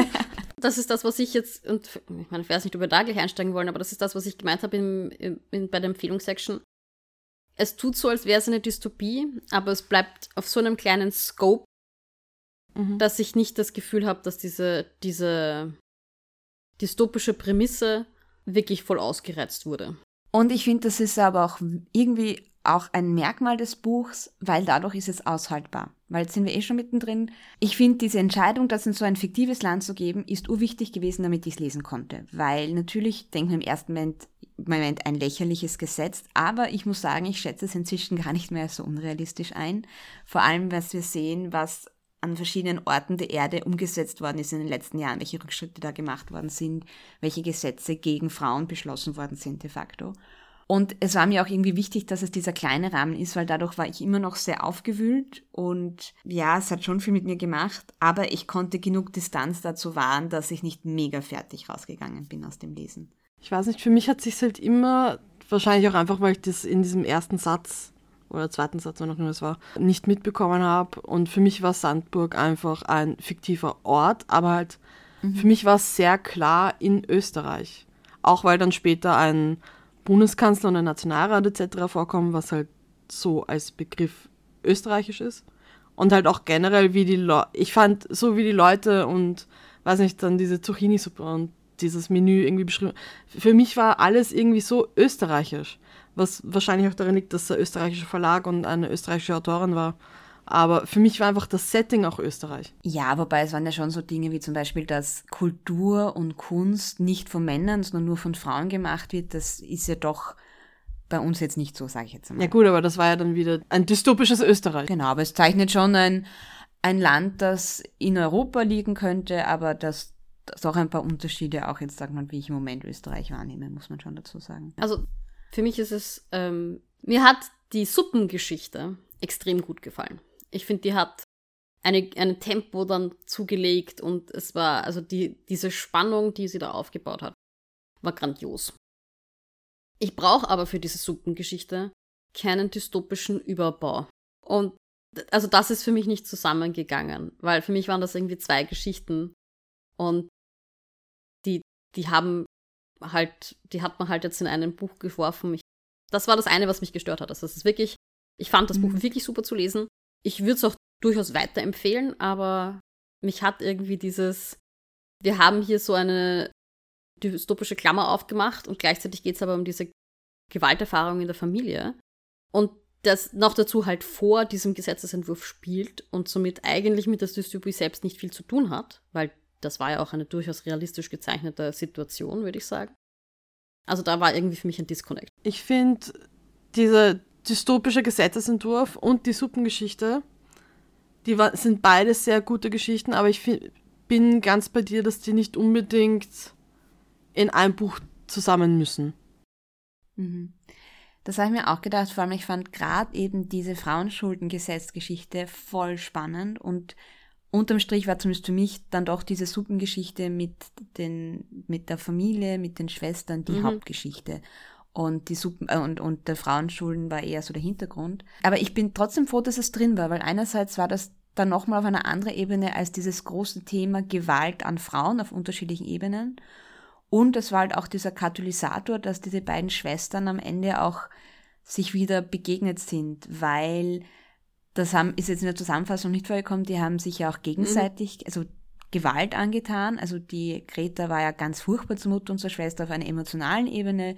das ist das, was ich jetzt, und ich meine, ich weiß nicht, ob wir da gleich einsteigen wollen, aber das ist das, was ich gemeint habe im, im, bei der Empfehlungssection. Es tut so, als wäre es eine Dystopie, aber es bleibt auf so einem kleinen Scope, mhm. dass ich nicht das Gefühl habe, dass diese, diese dystopische Prämisse wirklich voll ausgereizt wurde. Und ich finde, das ist aber auch irgendwie auch ein Merkmal des Buchs, weil dadurch ist es aushaltbar. Weil jetzt sind wir eh schon mittendrin. Ich finde, diese Entscheidung, das in so ein fiktives Land zu geben, ist urwichtig gewesen, damit ich es lesen konnte. Weil natürlich denkt man im ersten Moment, Moment ein lächerliches Gesetz, aber ich muss sagen, ich schätze es inzwischen gar nicht mehr so unrealistisch ein. Vor allem, was wir sehen, was an verschiedenen Orten der Erde umgesetzt worden ist in den letzten Jahren, welche Rückschritte da gemacht worden sind, welche Gesetze gegen Frauen beschlossen worden sind de facto. Und es war mir auch irgendwie wichtig, dass es dieser kleine Rahmen ist, weil dadurch war ich immer noch sehr aufgewühlt und ja, es hat schon viel mit mir gemacht, aber ich konnte genug Distanz dazu wahren, dass ich nicht mega fertig rausgegangen bin aus dem Lesen. Ich weiß nicht, für mich hat sich halt immer, wahrscheinlich auch einfach, weil ich das in diesem ersten Satz oder zweiten Satz, wann auch immer es war, nicht mitbekommen habe. Und für mich war Sandburg einfach ein fiktiver Ort, aber halt mhm. für mich war es sehr klar in Österreich. Auch weil dann später ein Bundeskanzler und ein Nationalrat etc. vorkommen, was halt so als Begriff österreichisch ist. Und halt auch generell, wie die Leute, ich fand, so wie die Leute und, weiß nicht, dann diese Zucchini-Suppe und dieses Menü irgendwie beschrieben. Für mich war alles irgendwie so österreichisch was wahrscheinlich auch daran liegt, dass er österreichischer Verlag und eine österreichische Autorin war. Aber für mich war einfach das Setting auch Österreich. Ja, wobei es waren ja schon so Dinge wie zum Beispiel, dass Kultur und Kunst nicht von Männern, sondern nur von Frauen gemacht wird. Das ist ja doch bei uns jetzt nicht so, sage ich jetzt mal. Ja gut, aber das war ja dann wieder ein dystopisches Österreich. Genau, aber es zeichnet schon ein, ein Land, das in Europa liegen könnte, aber das, das auch ein paar Unterschiede auch jetzt, sagt man, wie ich im Moment Österreich wahrnehme, muss man schon dazu sagen. Also für mich ist es, ähm, mir hat die Suppengeschichte extrem gut gefallen. Ich finde, die hat eine, ein Tempo dann zugelegt und es war, also die, diese Spannung, die sie da aufgebaut hat, war grandios. Ich brauche aber für diese Suppengeschichte keinen dystopischen Überbau. Und also das ist für mich nicht zusammengegangen, weil für mich waren das irgendwie zwei Geschichten und die, die haben halt, die hat man halt jetzt in einem Buch geworfen. Ich, das war das eine, was mich gestört hat. Also das ist wirklich, ich fand das mhm. Buch wirklich super zu lesen. Ich würde es auch durchaus weiterempfehlen, aber mich hat irgendwie dieses, wir haben hier so eine dystopische Klammer aufgemacht und gleichzeitig geht es aber um diese Gewalterfahrung in der Familie. Und das noch dazu halt vor diesem Gesetzesentwurf spielt und somit eigentlich mit der Dystopie selbst nicht viel zu tun hat, weil das war ja auch eine durchaus realistisch gezeichnete Situation, würde ich sagen. Also da war irgendwie für mich ein Disconnect. Ich finde, dieser dystopische Gesetzesentwurf und die Suppengeschichte, die war, sind beide sehr gute Geschichten, aber ich find, bin ganz bei dir, dass die nicht unbedingt in ein Buch zusammen müssen. Mhm. Das habe ich mir auch gedacht, vor allem ich fand gerade eben diese Frauenschuldengesetzgeschichte voll spannend und unterm Strich war zumindest für mich dann doch diese Suppengeschichte mit, den, mit der Familie, mit den Schwestern die mhm. Hauptgeschichte. Und die Suppen äh, und, und der Frauenschulen war eher so der Hintergrund. Aber ich bin trotzdem froh, dass es drin war, weil einerseits war das dann nochmal auf einer anderen Ebene als dieses große Thema Gewalt an Frauen auf unterschiedlichen Ebenen. Und es war halt auch dieser Katalysator, dass diese beiden Schwestern am Ende auch sich wieder begegnet sind, weil das haben, ist jetzt in der Zusammenfassung nicht vorgekommen, die haben sich ja auch gegenseitig, mhm. also Gewalt angetan. Also die Greta war ja ganz furchtbar zur Mutter und zur Schwester auf einer emotionalen Ebene.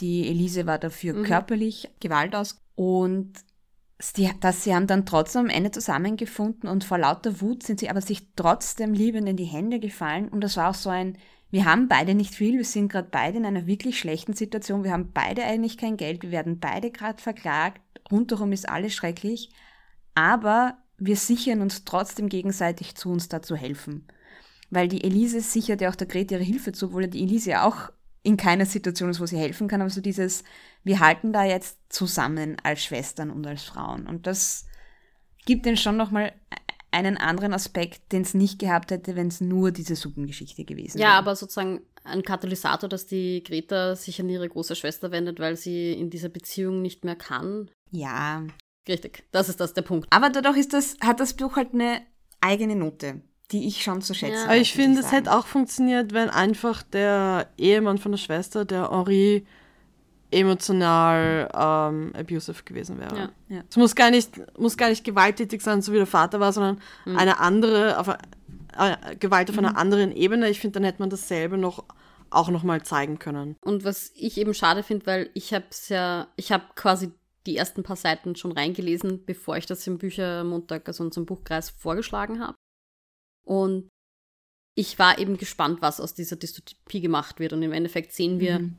Die Elise war dafür mhm. körperlich Gewalt aus. Und sie, dass sie haben dann trotzdem am Ende zusammengefunden und vor lauter Wut sind sie aber sich trotzdem liebend in die Hände gefallen. Und das war auch so ein, wir haben beide nicht viel, wir sind gerade beide in einer wirklich schlechten Situation, wir haben beide eigentlich kein Geld, wir werden beide gerade verklagt, rundherum ist alles schrecklich aber wir sichern uns trotzdem gegenseitig zu, uns da zu helfen. Weil die Elise sichert ja auch der Grete ihre Hilfe zu, obwohl ja die Elise ja auch in keiner Situation ist, wo sie helfen kann, aber so dieses, wir halten da jetzt zusammen als Schwestern und als Frauen. Und das gibt den schon nochmal einen anderen Aspekt, den es nicht gehabt hätte, wenn es nur diese Suppengeschichte gewesen wäre. Ja, aber sozusagen ein Katalysator, dass die Greta sich an ihre große Schwester wendet, weil sie in dieser Beziehung nicht mehr kann. Ja, Richtig, das ist das der Punkt. Aber dadurch ist das, hat das Buch halt eine eigene Note, die ich schon zu schätzen ja. Aber ich finde, es hätte auch funktioniert, wenn einfach der Ehemann von der Schwester, der Henri, emotional ähm, abusive gewesen wäre. Ja. Ja. Es muss gar, nicht, muss gar nicht gewalttätig sein, so wie der Vater war, sondern mhm. eine andere, auf, äh, Gewalt auf mhm. einer anderen Ebene. Ich finde, dann hätte man dasselbe noch auch noch mal zeigen können. Und was ich eben schade finde, weil ich habe es ja, ich habe quasi die ersten paar Seiten schon reingelesen, bevor ich das im Büchermontag, also unserem Buchkreis, vorgeschlagen habe. Und ich war eben gespannt, was aus dieser Dystopie gemacht wird. Und im Endeffekt sehen wir, mhm.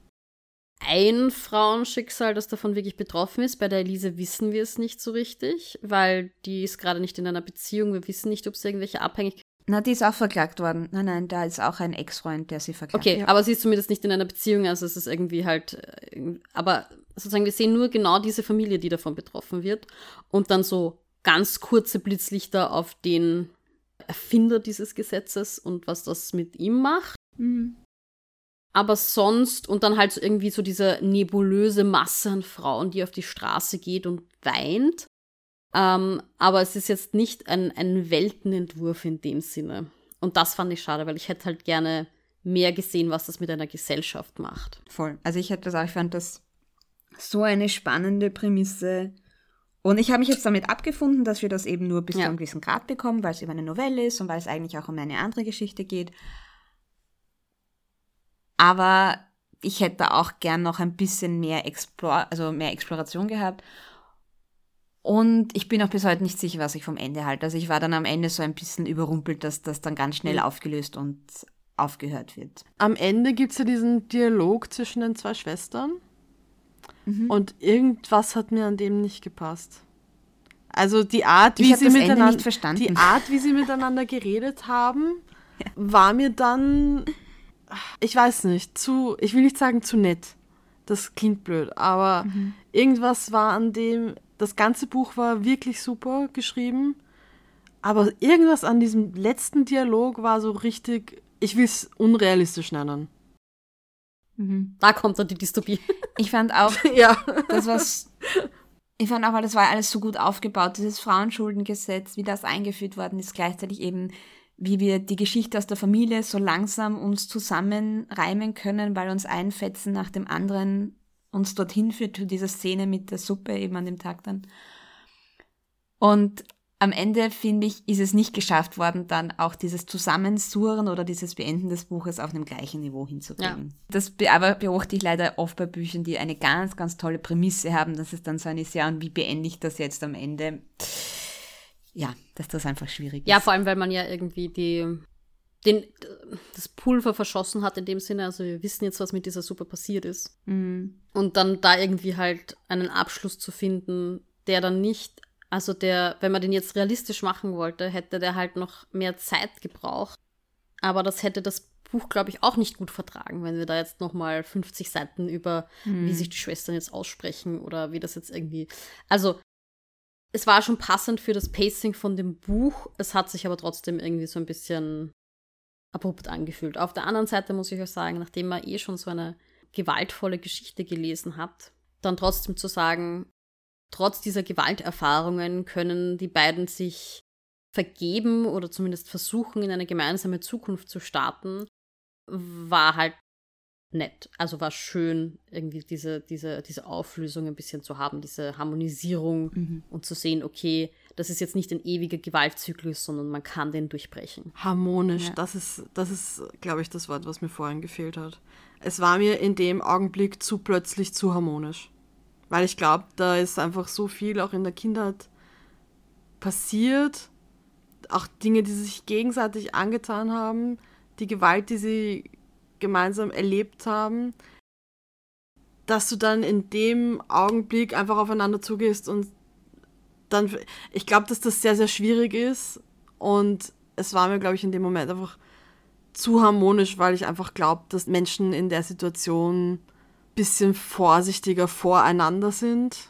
ein Frauenschicksal, das davon wirklich betroffen ist. Bei der Elise wissen wir es nicht so richtig, weil die ist gerade nicht in einer Beziehung. Wir wissen nicht, ob es irgendwelche Abhängigkeiten na, die ist auch verklagt worden. Nein, nein, da ist auch ein Ex-Freund, der sie verklagt Okay, ja. aber sie ist zumindest nicht in einer Beziehung, also es ist irgendwie halt, äh, aber sozusagen, wir sehen nur genau diese Familie, die davon betroffen wird. Und dann so ganz kurze Blitzlichter auf den Erfinder dieses Gesetzes und was das mit ihm macht. Mhm. Aber sonst, und dann halt so irgendwie so diese nebulöse Masse an Frauen, die auf die Straße geht und weint. Ähm, aber es ist jetzt nicht ein, ein Weltenentwurf in dem Sinne. Und das fand ich schade, weil ich hätte halt gerne mehr gesehen, was das mit einer Gesellschaft macht. Voll. Also ich hätte das auch, ich fand das so eine spannende Prämisse. Und ich habe mich jetzt damit abgefunden, dass wir das eben nur bis ja. zu einem gewissen Grad bekommen, weil es eben eine Novelle ist und weil es eigentlich auch um eine andere Geschichte geht. Aber ich hätte auch gern noch ein bisschen mehr, Explor also mehr Exploration gehabt. Und ich bin auch bis heute nicht sicher, was ich vom Ende halte. Also ich war dann am Ende so ein bisschen überrumpelt, dass das dann ganz schnell mhm. aufgelöst und aufgehört wird. Am Ende gibt es ja diesen Dialog zwischen den zwei Schwestern. Mhm. Und irgendwas hat mir an dem nicht gepasst. Also die Art, wie sie miteinander, die Art, wie sie miteinander geredet haben, ja. war mir dann, ich weiß nicht, zu, ich will nicht sagen zu nett. Das klingt blöd, aber mhm. irgendwas war an dem, das ganze Buch war wirklich super geschrieben, aber irgendwas an diesem letzten Dialog war so richtig, ich will es unrealistisch nennen. Mhm. Da kommt dann die Dystopie. Ich fand auch, ja. das was ich fand auch, weil das war alles so gut aufgebaut, dieses Frauenschuldengesetz, wie das eingeführt worden ist, gleichzeitig eben, wie wir die Geschichte aus der Familie so langsam uns zusammenreimen können, weil uns ein Fetzen nach dem anderen uns dorthin führt, zu dieser Szene mit der Suppe eben an dem Tag dann. Und am Ende, finde ich, ist es nicht geschafft worden, dann auch dieses Zusammensuren oder dieses Beenden des Buches auf einem gleichen Niveau hinzubringen. Ja. Das aber beobachte ich leider oft bei Büchern, die eine ganz, ganz tolle Prämisse haben, dass es dann so eine ist, ja, und wie beende ich das jetzt am Ende? Ja, dass das einfach schwierig ist. Ja, vor allem, weil man ja irgendwie die den, das Pulver verschossen hat in dem Sinne. Also wir wissen jetzt, was mit dieser Suppe passiert ist. Mhm. Und dann da irgendwie halt einen Abschluss zu finden, der dann nicht, also der, wenn man den jetzt realistisch machen wollte, hätte der halt noch mehr Zeit gebraucht. Aber das hätte das Buch, glaube ich, auch nicht gut vertragen, wenn wir da jetzt noch mal 50 Seiten über, mhm. wie sich die Schwestern jetzt aussprechen oder wie das jetzt irgendwie. Also es war schon passend für das Pacing von dem Buch. Es hat sich aber trotzdem irgendwie so ein bisschen abrupt angefühlt. Auf der anderen Seite muss ich euch sagen, nachdem man eh schon so eine gewaltvolle Geschichte gelesen hat, dann trotzdem zu sagen, trotz dieser Gewalterfahrungen können die beiden sich vergeben oder zumindest versuchen, in eine gemeinsame Zukunft zu starten, war halt nett. Also war schön, irgendwie diese, diese, diese Auflösung ein bisschen zu haben, diese Harmonisierung mhm. und zu sehen, okay, das ist jetzt nicht ein ewiger Gewaltzyklus, sondern man kann den durchbrechen. Harmonisch, ja. das ist, das ist, glaube ich, das Wort, was mir vorhin gefehlt hat. Es war mir in dem Augenblick zu plötzlich zu harmonisch. Weil ich glaube, da ist einfach so viel auch in der Kindheit passiert. Auch Dinge, die sich gegenseitig angetan haben, die Gewalt, die sie gemeinsam erlebt haben, dass du dann in dem Augenblick einfach aufeinander zugehst und dann, ich glaube, dass das sehr, sehr schwierig ist und es war mir, glaube ich, in dem Moment einfach zu harmonisch, weil ich einfach glaube, dass Menschen in der Situation ein bisschen vorsichtiger voreinander sind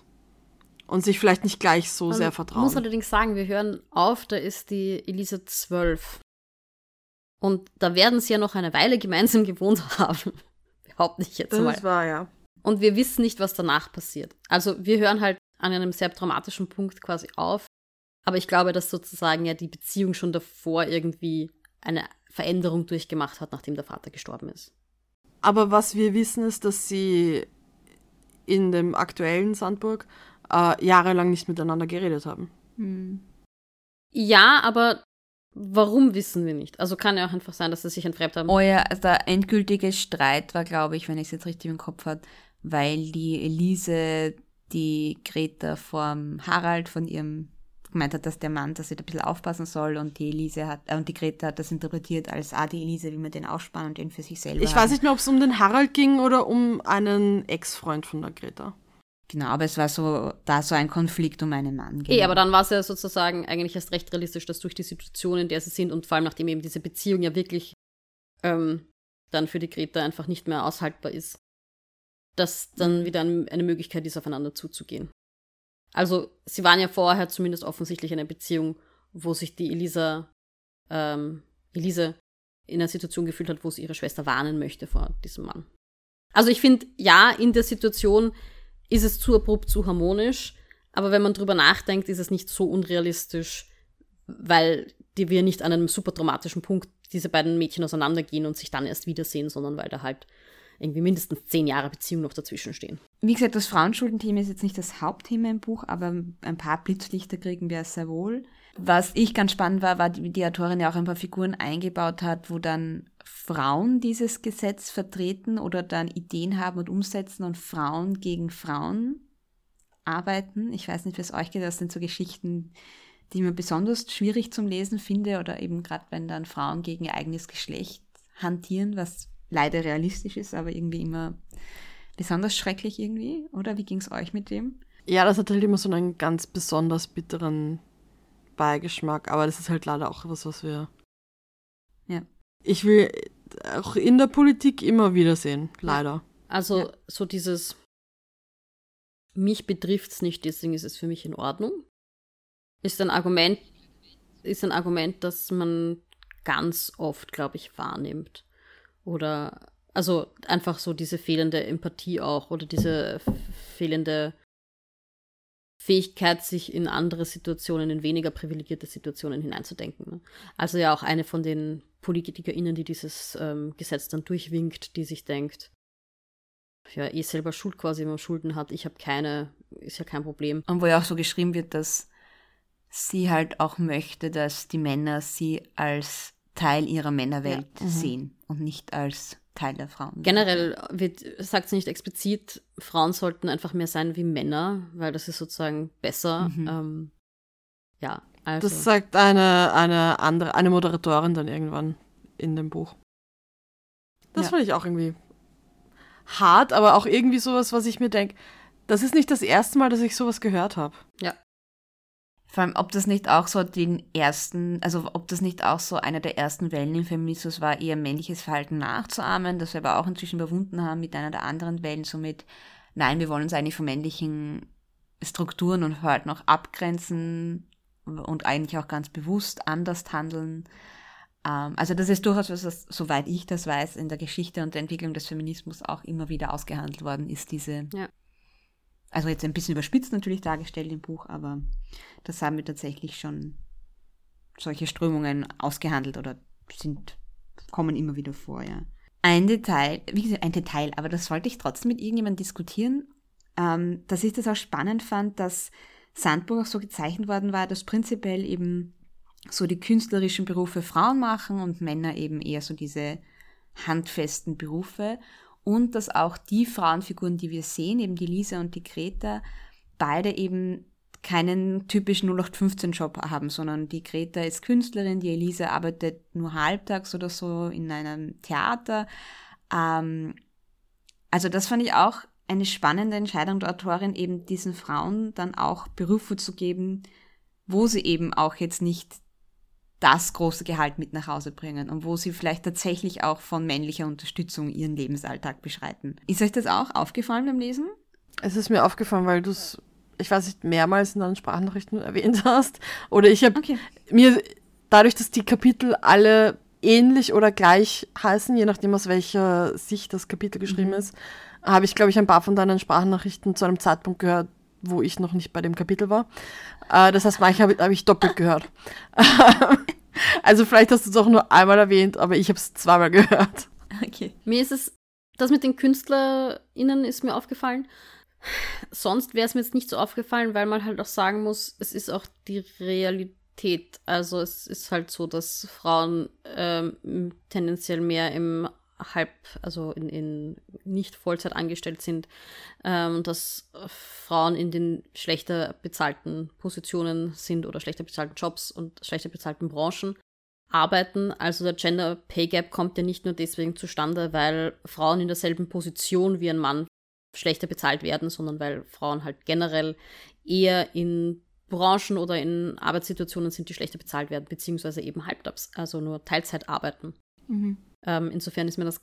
und sich vielleicht nicht gleich so Man sehr vertrauen. Ich muss allerdings sagen, wir hören auf, da ist die Elise zwölf. Und da werden sie ja noch eine Weile gemeinsam gewohnt haben. Behaupte ich jetzt das mal. Das war ja. Und wir wissen nicht, was danach passiert. Also wir hören halt an einem sehr dramatischen Punkt quasi auf. Aber ich glaube, dass sozusagen ja die Beziehung schon davor irgendwie eine Veränderung durchgemacht hat, nachdem der Vater gestorben ist. Aber was wir wissen, ist, dass sie in dem aktuellen Sandburg äh, jahrelang nicht miteinander geredet haben. Hm. Ja, aber Warum wissen wir nicht? Also kann ja auch einfach sein, dass sie sich entfremdet haben. Euer oh also der endgültige Streit war, glaube ich, wenn ich es jetzt richtig im Kopf habe, weil die Elise die Greta vom Harald, von ihrem gemeint hat, dass der Mann, dass sie da ein bisschen aufpassen soll und die Elise hat, äh, und die Greta hat das interpretiert als, ah, die Elise will man den ausspannen und den für sich selber Ich haben. weiß nicht mehr, ob es um den Harald ging oder um einen Ex-Freund von der Greta. Genau, aber es war so, da so ein Konflikt um einen Mann. Genau. Eh, aber dann war es ja sozusagen eigentlich erst recht realistisch, dass durch die Situation, in der sie sind und vor allem nachdem eben diese Beziehung ja wirklich ähm, dann für die Greta einfach nicht mehr aushaltbar ist, dass dann wieder ein, eine Möglichkeit ist, aufeinander zuzugehen. Also sie waren ja vorher zumindest offensichtlich in einer Beziehung, wo sich die Elisa, ähm, Elise in einer Situation gefühlt hat, wo sie ihre Schwester warnen möchte vor diesem Mann. Also ich finde, ja, in der Situation ist es zu abrupt, zu harmonisch, aber wenn man drüber nachdenkt, ist es nicht so unrealistisch, weil die wir nicht an einem super dramatischen Punkt diese beiden Mädchen auseinandergehen und sich dann erst wiedersehen, sondern weil da halt irgendwie mindestens zehn Jahre Beziehung noch dazwischen stehen. Wie gesagt, das Frauenschuldenthema ist jetzt nicht das Hauptthema im Buch, aber ein paar Blitzlichter kriegen wir sehr wohl. Was ich ganz spannend war, war, wie die Autorin ja auch ein paar Figuren eingebaut hat, wo dann Frauen dieses Gesetz vertreten oder dann Ideen haben und umsetzen und Frauen gegen Frauen arbeiten. Ich weiß nicht, wie es euch geht, das sind so Geschichten, die mir besonders schwierig zum Lesen finde oder eben gerade wenn dann Frauen gegen ihr eigenes Geschlecht hantieren, was leider realistisch ist, aber irgendwie immer besonders schrecklich irgendwie, oder? Wie ging es euch mit dem? Ja, das hat halt immer so einen ganz besonders bitteren Beigeschmack, aber das ist halt leider auch was, was wir. Ja. Ich will auch in der Politik immer wieder sehen, leider. Also Ja. so dieses mich betrifft's nicht, deswegen ist es für mich in Ordnung. Ist ein Argument, ist ein Argument, das man ganz oft, glaube ich, wahrnimmt. Oder also einfach so diese fehlende Empathie auch oder diese fehlende Fähigkeit, sich in andere Situationen, in weniger privilegierte Situationen hineinzudenken. Ne? Also ja auch eine von den PolitikerInnen, die dieses ähm, Gesetz dann durchwinkt, die sich denkt, ja, eh selber Schuld quasi, wenn man Schulden hat, ich habe keine, ist ja kein Problem. Und wo ja auch so geschrieben wird, dass sie halt auch möchte, dass die Männer sie als Teil ihrer Männerwelt Ja, mhm. sehen und nicht als Teil der Frauen. Generell wird, sagt sie nicht explizit, Frauen sollten einfach mehr sein wie Männer, weil das ist sozusagen besser. Mhm. Ähm, ja, also. Das sagt eine, eine andere, eine Moderatorin dann irgendwann in dem Buch. Das Ja. fand ich auch irgendwie hart, aber auch irgendwie sowas, was ich mir denke, das ist nicht das erste Mal, dass ich sowas gehört habe. Vor allem, ob das nicht auch so den ersten, also ob das nicht auch so einer der ersten Wellen im Feminismus war, eher männliches Verhalten nachzuahmen, das wir aber auch inzwischen überwunden haben mit einer der anderen Wellen, somit, nein, wir wollen uns eigentlich von männlichen Strukturen und Verhalten auch abgrenzen und eigentlich auch ganz bewusst anders handeln. Ähm, also das ist durchaus was, was, soweit ich das weiß, in der Geschichte und der Entwicklung des Feminismus auch immer wieder ausgehandelt worden ist, diese Ja. Also jetzt ein bisschen überspitzt natürlich dargestellt im Buch, aber das haben wir tatsächlich schon solche Strömungen ausgehandelt oder sind, kommen immer wieder vor, ja. Ein Detail, wie gesagt, ein Detail, aber das wollte ich trotzdem mit irgendjemandem diskutieren, ähm, dass ich das auch spannend fand, dass Sandburg auch so gezeichnet worden war, dass prinzipiell eben so die künstlerischen Berufe Frauen machen und Männer eben eher so diese handfesten Berufe und dass auch die Frauenfiguren, die wir sehen, eben die Lisa und die Greta, beide eben keinen typischen 0815-Job haben, sondern die Greta ist Künstlerin, die Elisa arbeitet nur halbtags oder so in einem Theater. Ähm, also das fand ich auch eine spannende Entscheidung der Autorin, eben diesen Frauen dann auch Berufe zu geben, wo sie eben auch jetzt nicht das große Gehalt mit nach Hause bringen und wo sie vielleicht tatsächlich auch von männlicher Unterstützung ihren Lebensalltag beschreiten. Ist euch das auch aufgefallen beim Lesen? Es ist mir aufgefallen, weil du es, ich weiß nicht, mehrmals in deinen Sprachnachrichten erwähnt hast. Oder ich habe Okay. mir, dadurch, dass die Kapitel alle ähnlich oder gleich heißen, je nachdem aus welcher Sicht das Kapitel geschrieben Mhm. ist, habe ich, glaube ich, ein paar von deinen Sprachnachrichten zu einem Zeitpunkt gehört, wo ich noch nicht bei dem Kapitel war. Äh, das heißt, manche habe hab ich doppelt gehört. also vielleicht hast du es auch nur einmal erwähnt, aber ich habe es zweimal gehört. Okay. Mir ist es, das mit den KünstlerInnen ist mir aufgefallen. Sonst wäre es mir jetzt nicht so aufgefallen, weil man halt auch sagen muss, es ist auch die Realität. Also es ist halt so, dass Frauen ähm, tendenziell mehr im halb, also in, in nicht Vollzeit angestellt sind, ähm, dass Frauen in den schlechter bezahlten Positionen sind oder schlechter bezahlten Jobs und schlechter bezahlten Branchen arbeiten. Also der Gender Pay Gap kommt ja nicht nur deswegen zustande, weil Frauen in derselben Position wie ein Mann schlechter bezahlt werden, sondern weil Frauen halt generell eher in Branchen oder in Arbeitssituationen sind, die schlechter bezahlt werden, beziehungsweise eben halbtags, also nur Teilzeit arbeiten. Mhm. Ähm, insofern ist mir das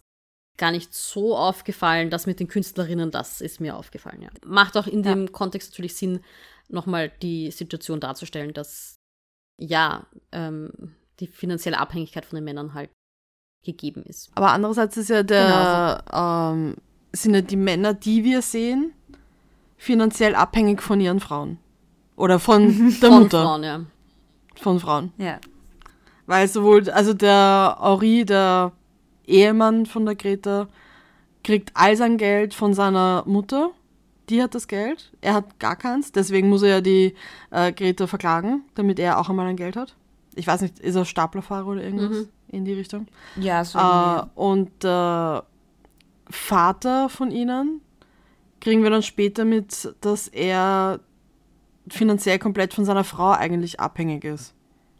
gar nicht so aufgefallen. Das mit den Künstlerinnen, das ist mir aufgefallen, ja. Macht auch in ja. dem Kontext natürlich Sinn, nochmal die Situation darzustellen, dass ja, ähm, die finanzielle Abhängigkeit von den Männern halt gegeben ist. Aber andererseits ist ja der, genau. ähm, sind ja die Männer, die wir sehen, finanziell abhängig von ihren Frauen. Oder von der von Mutter. Von Frauen, ja. Von Frauen. Ja. Weil sowohl, also der Henri, der Ehemann von der Greta, kriegt all sein Geld von seiner Mutter. Die hat das Geld. Er hat gar keins. Deswegen muss er ja die äh, Greta verklagen, damit er auch einmal ein Geld hat. Ich weiß nicht, ist er Staplerfahrer oder irgendwas mhm. in die Richtung? Ja, so. Äh, und der Vater von ihnen kriegen wir dann später mit, dass er finanziell komplett von seiner Frau eigentlich abhängig ist,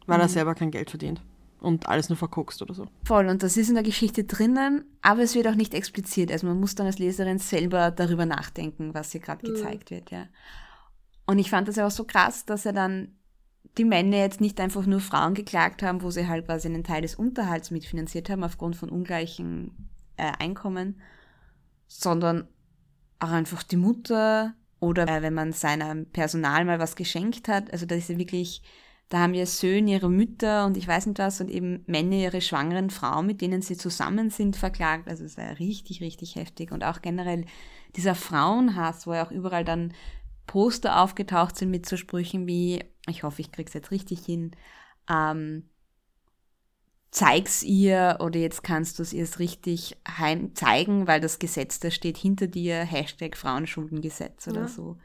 weil mhm. er selber kein Geld verdient und alles nur verguckst oder so. Voll, und das ist in der Geschichte drinnen, aber es wird auch nicht expliziert. Also man muss dann als Leserin selber darüber nachdenken, was hier gerade mhm. gezeigt wird, ja. Und ich fand das ja auch so krass, dass er dann die Männer jetzt nicht einfach nur Frauen geklagt haben, wo sie halt quasi einen Teil des Unterhalts mitfinanziert haben aufgrund von ungleichen äh, Einkommen, sondern auch einfach die Mutter oder äh, wenn man seinem Personal mal was geschenkt hat. Also das ist ja wirklich, da haben ja Söhne ihre Mütter und ich weiß nicht was und eben Männer ihre schwangeren Frauen, mit denen sie zusammen sind, verklagt. Also es war richtig, richtig heftig. Und auch generell dieser Frauenhass, wo ja auch überall dann Poster aufgetaucht sind mit so Sprüchen wie, ich hoffe, ich krieg's jetzt richtig hin, ähm, zeig's ihr oder jetzt kannst du es ihr richtig heim zeigen, weil das Gesetz, da steht hinter dir, Hashtag Frauenschuldengesetz oder ja. so.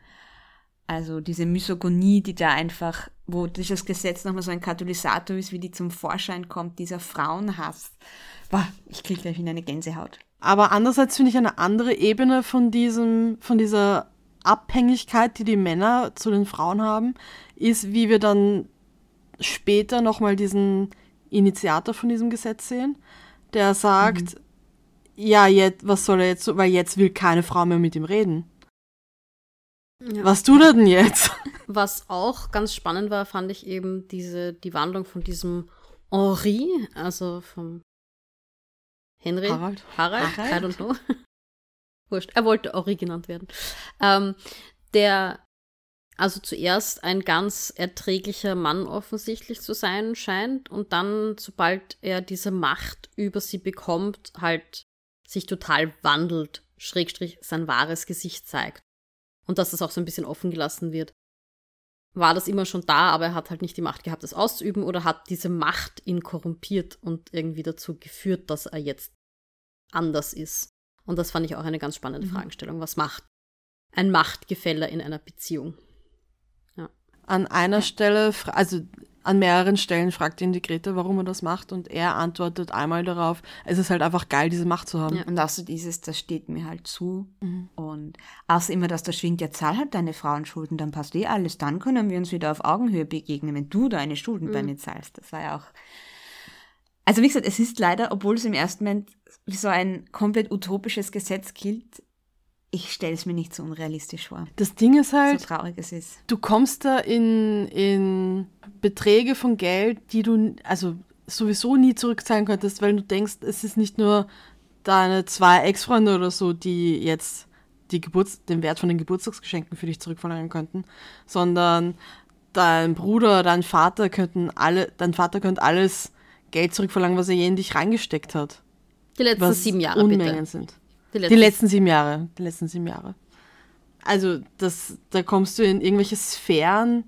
Also diese Misogonie, die da einfach, wo dieses Gesetz nochmal so ein Katalysator ist, wie die zum Vorschein kommt, dieser Frauenhass. Boah, ich kriege gleich in eine Gänsehaut. Aber andererseits finde ich eine andere Ebene von diesem, von dieser Abhängigkeit, die die Männer zu den Frauen haben, ist, wie wir dann später nochmal diesen Initiator von diesem Gesetz sehen, der sagt, mhm. ja, jetzt, was soll er jetzt, weil jetzt will keine Frau mehr mit ihm reden. Ja. Was tut er denn jetzt? Was auch ganz spannend war, fand ich eben diese, die Wandlung von diesem Henri, also vom Henry, Harald, Harald, Harald? I don't know. Wurscht, er wollte Henri genannt werden. Ähm, der also zuerst ein ganz erträglicher Mann offensichtlich zu sein scheint und dann, sobald er diese Macht über sie bekommt, halt sich total wandelt, Schrägstrich sein wahres Gesicht zeigt. Und dass das auch so ein bisschen offen gelassen wird. War das immer schon da, aber er hat halt nicht die Macht gehabt, das auszuüben oder hat diese Macht ihn korrumpiert und irgendwie dazu geführt, dass er jetzt anders ist. Und das fand ich auch eine ganz spannende mhm. Fragestellung. Was macht ein Machtgefälle in einer Beziehung? An einer Stelle, also an mehreren Stellen fragt ihn die Grete, warum er das macht und er antwortet einmal darauf, es ist halt einfach geil, diese Macht zu haben. Ja, und außer dieses, das steht mir halt zu. Mhm. Und außer immer, dass da schwingt, ja, zahl halt deine Frauenschulden, dann passt eh alles, dann können wir uns wieder auf Augenhöhe begegnen, wenn du deine Schulden mhm. bei mir zahlst. Das war ja auch. Also wie gesagt, es ist leider, obwohl es im ersten Moment wie so ein komplett utopisches Gesetz gilt, ich stelle es mir nicht so unrealistisch vor. Das Ding ist halt, so traurig es ist. Du kommst da in, in Beträge von Geld, die du also sowieso nie zurückzahlen könntest, weil du denkst, es ist nicht nur deine zwei Ex-Freunde oder so, die jetzt die Geburts den Wert von den Geburtstagsgeschenken für dich zurückverlangen könnten, sondern dein Bruder, dein Vater könnten alle, dein Vater könnte alles Geld zurückverlangen, was er je in dich reingesteckt hat. Die letzten sieben Jahre Unmengen bitte. sind. Die letzten, die letzten sieben Jahre. Die letzten sieben Jahre. Also, das, da kommst du in irgendwelche Sphären.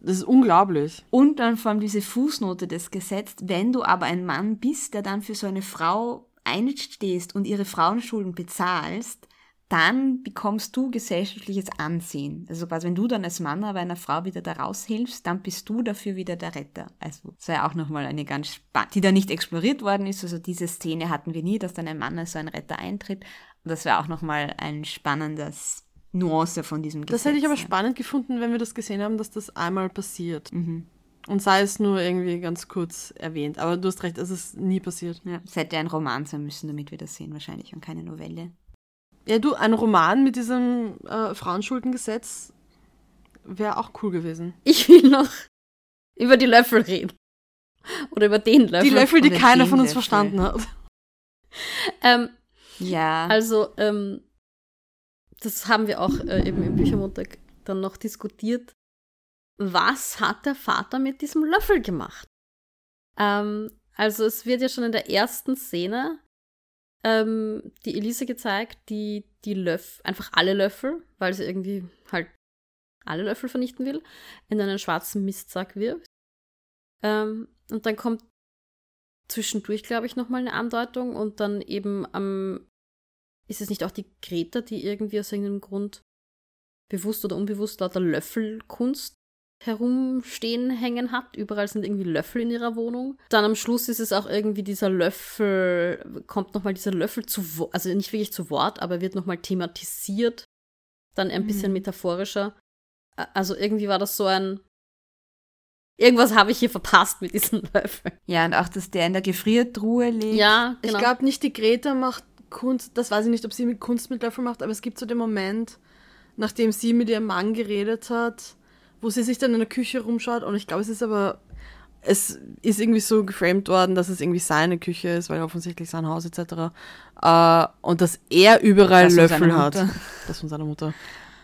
Das ist unglaublich. Und dann vor allem diese Fußnote des Gesetzes, wenn du aber ein Mann bist, der dann für so eine Frau einstehst und ihre Frauenschulden bezahlst, dann bekommst du gesellschaftliches Ansehen. Also quasi, wenn du dann als Mann aber einer Frau wieder da raushilfst, dann bist du dafür wieder der Retter. Also das war auch nochmal eine ganz spannende, die da nicht exploriert worden ist. Also diese Szene hatten wir nie, dass dann ein Mann als so ein Retter eintritt. Und das wäre auch nochmal ein spannendes Nuance von diesem Gesetz. Das hätte ich aber spannend gefunden, wenn wir das gesehen haben, dass das einmal passiert. Mhm. Und sei es nur irgendwie ganz kurz erwähnt. Aber du hast recht, es ist nie passiert. Ja, es hätte ein Roman sein müssen, damit wir das sehen, wahrscheinlich, und keine Novelle. Ja, du, ein Roman mit diesem äh, Frauenschuldengesetz wäre auch cool gewesen. Ich will noch über die Löffel reden. Oder über den Löffel. Die Löffel, die Oder keiner von uns Löffel. verstanden hat. Ähm, ja. Also, ähm, das haben wir auch äh, eben im Büchermontag dann noch diskutiert. Was hat der Vater mit diesem Löffel gemacht? Ähm, also es wird ja schon in der ersten Szene ähm, die Elise gezeigt, die die Löffel, einfach alle Löffel, weil sie irgendwie halt alle Löffel vernichten will, in einen schwarzen Mistsack wirft. Ähm, und dann kommt zwischendurch, glaube ich, nochmal eine Andeutung und dann eben am, ist es nicht auch die Greta, die irgendwie aus irgendeinem Grund bewusst oder unbewusst lauter Löffelkunst herumstehen hängen hat. Überall sind irgendwie Löffel in ihrer Wohnung. Dann am Schluss ist es auch irgendwie dieser Löffel, kommt nochmal dieser Löffel zu Wort, also nicht wirklich zu Wort, aber wird nochmal thematisiert. Dann ein mhm. bisschen metaphorischer. Also irgendwie war das so ein. Irgendwas habe ich hier verpasst mit diesem Löffel. Ja, und auch, dass der in der Gefriertruhe liegt. Ja, genau. Ich glaube nicht, die Greta macht Kunst, das weiß ich nicht, ob sie mit Kunst mit Löffel macht, aber es gibt so den Moment, nachdem sie mit ihrem Mann geredet hat, wo sie sich dann in der Küche rumschaut und ich glaube, es ist aber, es ist irgendwie so geframed worden, dass es irgendwie seine Küche ist, weil offensichtlich sein Haus etc. Äh, und dass er überall das Löffel hat. Das von seiner Mutter.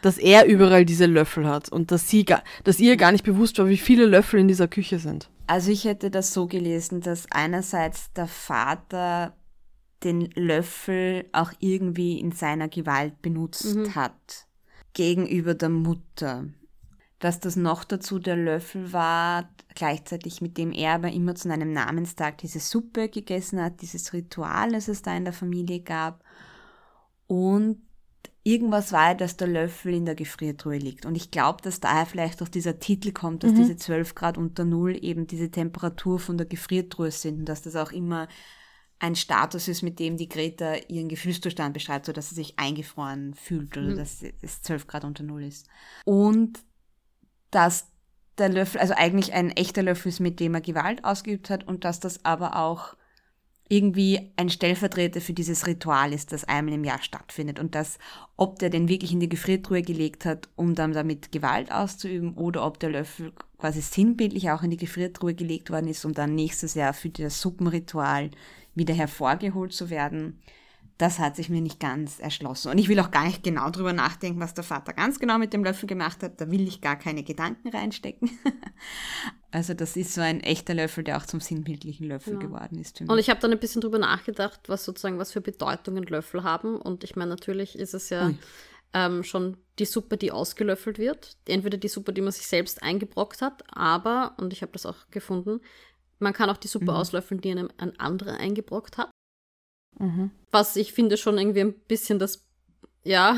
Dass er überall diese Löffel hat und dass sie dass ihr gar nicht bewusst war, wie viele Löffel in dieser Küche sind. Also ich hätte das so gelesen, dass einerseits der Vater den Löffel auch irgendwie in seiner Gewalt benutzt mhm. hat gegenüber der Mutter dass das noch dazu der Löffel war, gleichzeitig mit dem er aber immer zu einem Namenstag diese Suppe gegessen hat, dieses Ritual, das es da in der Familie gab. Und irgendwas war, dass der Löffel in der Gefriertruhe liegt. Und ich glaube, dass daher vielleicht auch dieser Titel kommt, dass mhm. diese 12 Grad unter Null eben diese Temperatur von der Gefriertruhe sind und dass das auch immer ein Status ist, mit dem die Greta ihren Gefühlszustand beschreibt, so dass sie sich eingefroren fühlt oder mhm. dass es 12 Grad unter Null ist. Und dass der Löffel, also eigentlich ein echter Löffel ist, mit dem er Gewalt ausgeübt hat und dass das aber auch irgendwie ein Stellvertreter für dieses Ritual ist, das einmal im Jahr stattfindet. Und dass, ob der den wirklich in die Gefriertruhe gelegt hat, um dann damit Gewalt auszuüben oder ob der Löffel quasi sinnbildlich auch in die Gefriertruhe gelegt worden ist, um dann nächstes Jahr für das Suppenritual wieder hervorgeholt zu werden das hat sich mir nicht ganz erschlossen. Und ich will auch gar nicht genau drüber nachdenken, was der Vater ganz genau mit dem Löffel gemacht hat. Da will ich gar keine Gedanken reinstecken. also das ist so ein echter Löffel, der auch zum sinnbildlichen Löffel ja. geworden ist. Und ich habe dann ein bisschen drüber nachgedacht, was sozusagen, was für Bedeutungen Löffel haben. Und ich meine, natürlich ist es ja ähm, schon die Suppe, die ausgelöffelt wird. Entweder die Suppe, die man sich selbst eingebrockt hat, aber, und ich habe das auch gefunden, man kann auch die Suppe mhm. auslöffeln, die einem ein anderer eingebrockt hat. Mhm. Was ich finde schon irgendwie ein bisschen das, ja,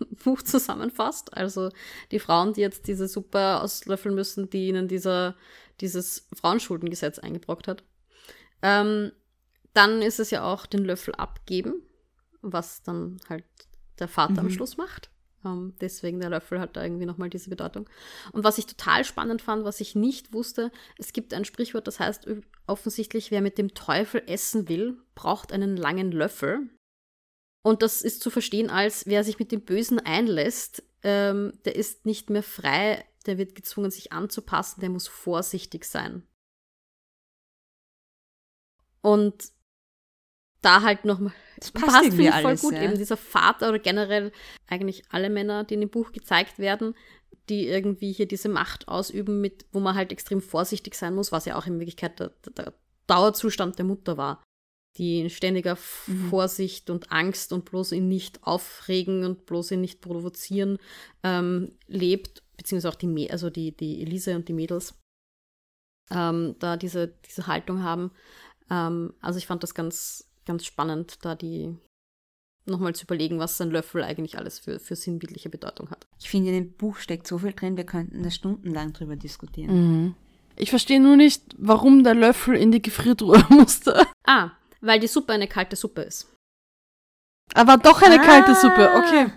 Buch zusammenfasst. Also die Frauen, die jetzt diese Suppe auslöffeln müssen, die ihnen dieser, dieses Frauenschuldengesetz eingebrockt hat. Ähm, dann ist es ja auch den Löffel abgeben, was dann halt der Vater mhm. am Schluss macht. Ähm, deswegen der Löffel hat da irgendwie nochmal diese Bedeutung. Und was ich total spannend fand, was ich nicht wusste, es gibt ein Sprichwort, das heißt offensichtlich, wer mit dem Teufel essen will, braucht einen langen Löffel. Und das ist zu verstehen als, wer sich mit dem Bösen einlässt, ähm, der ist nicht mehr frei, der wird gezwungen, sich anzupassen, der muss vorsichtig sein. Und da halt nochmal das passt, passt finde ich voll gut. Ja. Eben dieser Vater oder generell eigentlich alle Männer, die in dem Buch gezeigt werden, die irgendwie hier diese Macht ausüben, mit, wo man halt extrem vorsichtig sein muss, was ja auch in Wirklichkeit der, der Dauerzustand der Mutter war. Die in ständiger mhm. Vorsicht und Angst und bloß ihn nicht aufregen und bloß ihn nicht provozieren ähm, lebt, beziehungsweise auch die, also die, die Elise und die Mädels ähm, da diese, diese Haltung haben. Ähm, also ich fand das ganz, ganz spannend, da die, nochmal zu überlegen, was sein Löffel eigentlich alles für, für sinnbildliche Bedeutung hat. Ich finde, in dem Buch steckt so viel drin, wir könnten da stundenlang drüber diskutieren. Mhm. Ich verstehe nur nicht, warum der Löffel in die Gefriertruhe musste. Ah, weil die Suppe eine kalte Suppe ist. Aber doch eine Ah. kalte Suppe, okay.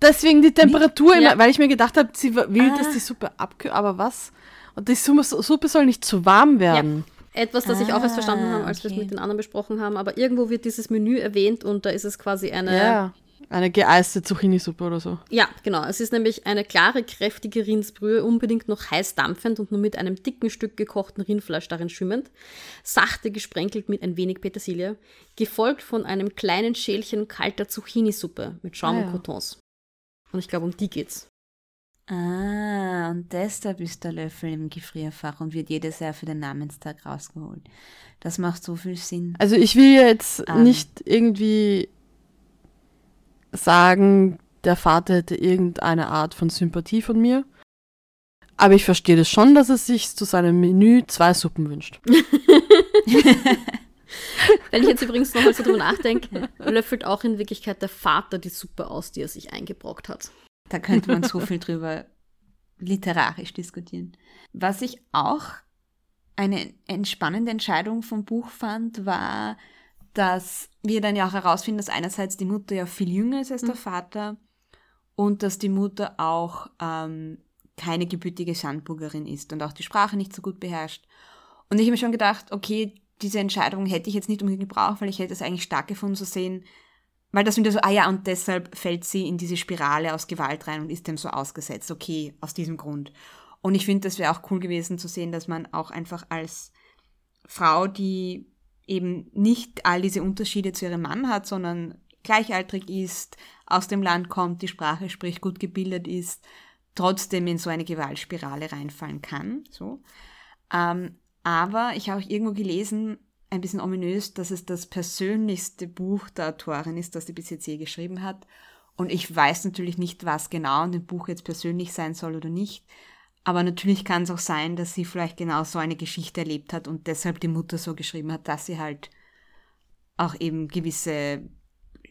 Deswegen die Temperatur, Ja. immer, weil ich mir gedacht habe, sie will, dass Ah. die Suppe abkühlt, aber was? Und die Suppe, Suppe soll nicht zu warm werden. Etwas, das ich auch erst verstanden Ah, habe, als wir es okay. mit den anderen besprochen haben, aber irgendwo wird dieses Menü erwähnt und da ist es quasi eine. Ja. Eine geeiste Zucchini-Suppe oder so. Ja, genau. Es ist nämlich eine klare, kräftige Rindsbrühe, unbedingt noch heiß dampfend und nur mit einem dicken Stück gekochten Rindfleisch darin schwimmend, sachte gesprenkelt mit ein wenig Petersilie, gefolgt von einem kleinen Schälchen kalter Zucchini-Suppe mit Schaum Ah, und ja. Croutons. Und ich glaube, um die geht's. Ah, und deshalb ist der Löffel im Gefrierfach und wird jedes Jahr für den Namenstag rausgeholt. Das macht so viel Sinn. Also ich will jetzt Ähm. nicht irgendwie sagen, der Vater hätte irgendeine Art von Sympathie von mir. Aber ich verstehe das schon, dass er sich zu seinem Menü zwei Suppen wünscht. Wenn ich jetzt übrigens nochmal so drüber nachdenke, löffelt auch in Wirklichkeit der Vater die Suppe aus, die er sich eingebrockt hat. Da könnte man so viel drüber literarisch diskutieren. Was ich auch eine entspannende Entscheidung vom Buch fand, war, dass wir dann ja auch herausfinden, dass einerseits die Mutter ja viel jünger ist als der Vater und dass die Mutter auch ähm, keine gebürtige Sandburgerin ist und auch die Sprache nicht so gut beherrscht. Und ich habe mir schon gedacht, okay, diese Entscheidung hätte ich jetzt nicht unbedingt gebraucht, weil ich hätte es eigentlich stark gefunden zu sehen, weil das wieder so, ah ja, und deshalb fällt sie in diese Spirale aus Gewalt rein und ist dem so ausgesetzt. Okay, aus diesem Grund. Und ich finde, das wäre auch cool gewesen zu sehen, dass man auch einfach als Frau, die eben nicht all diese Unterschiede zu ihrem Mann hat, sondern gleichaltrig ist, aus dem Land kommt, die Sprache spricht, gut gebildet ist, trotzdem in so eine Gewaltspirale reinfallen kann. So. Ähm, aber ich habe auch irgendwo gelesen, ein bisschen ominös, dass es das persönlichste Buch der Autorin ist, das sie bis jetzt je geschrieben hat. Und ich weiß natürlich nicht, was genau in dem Buch jetzt persönlich sein soll oder nicht. Aber natürlich kann es auch sein, dass sie vielleicht genau so eine Geschichte erlebt hat und deshalb die Mutter so geschrieben hat, dass sie halt auch eben gewisse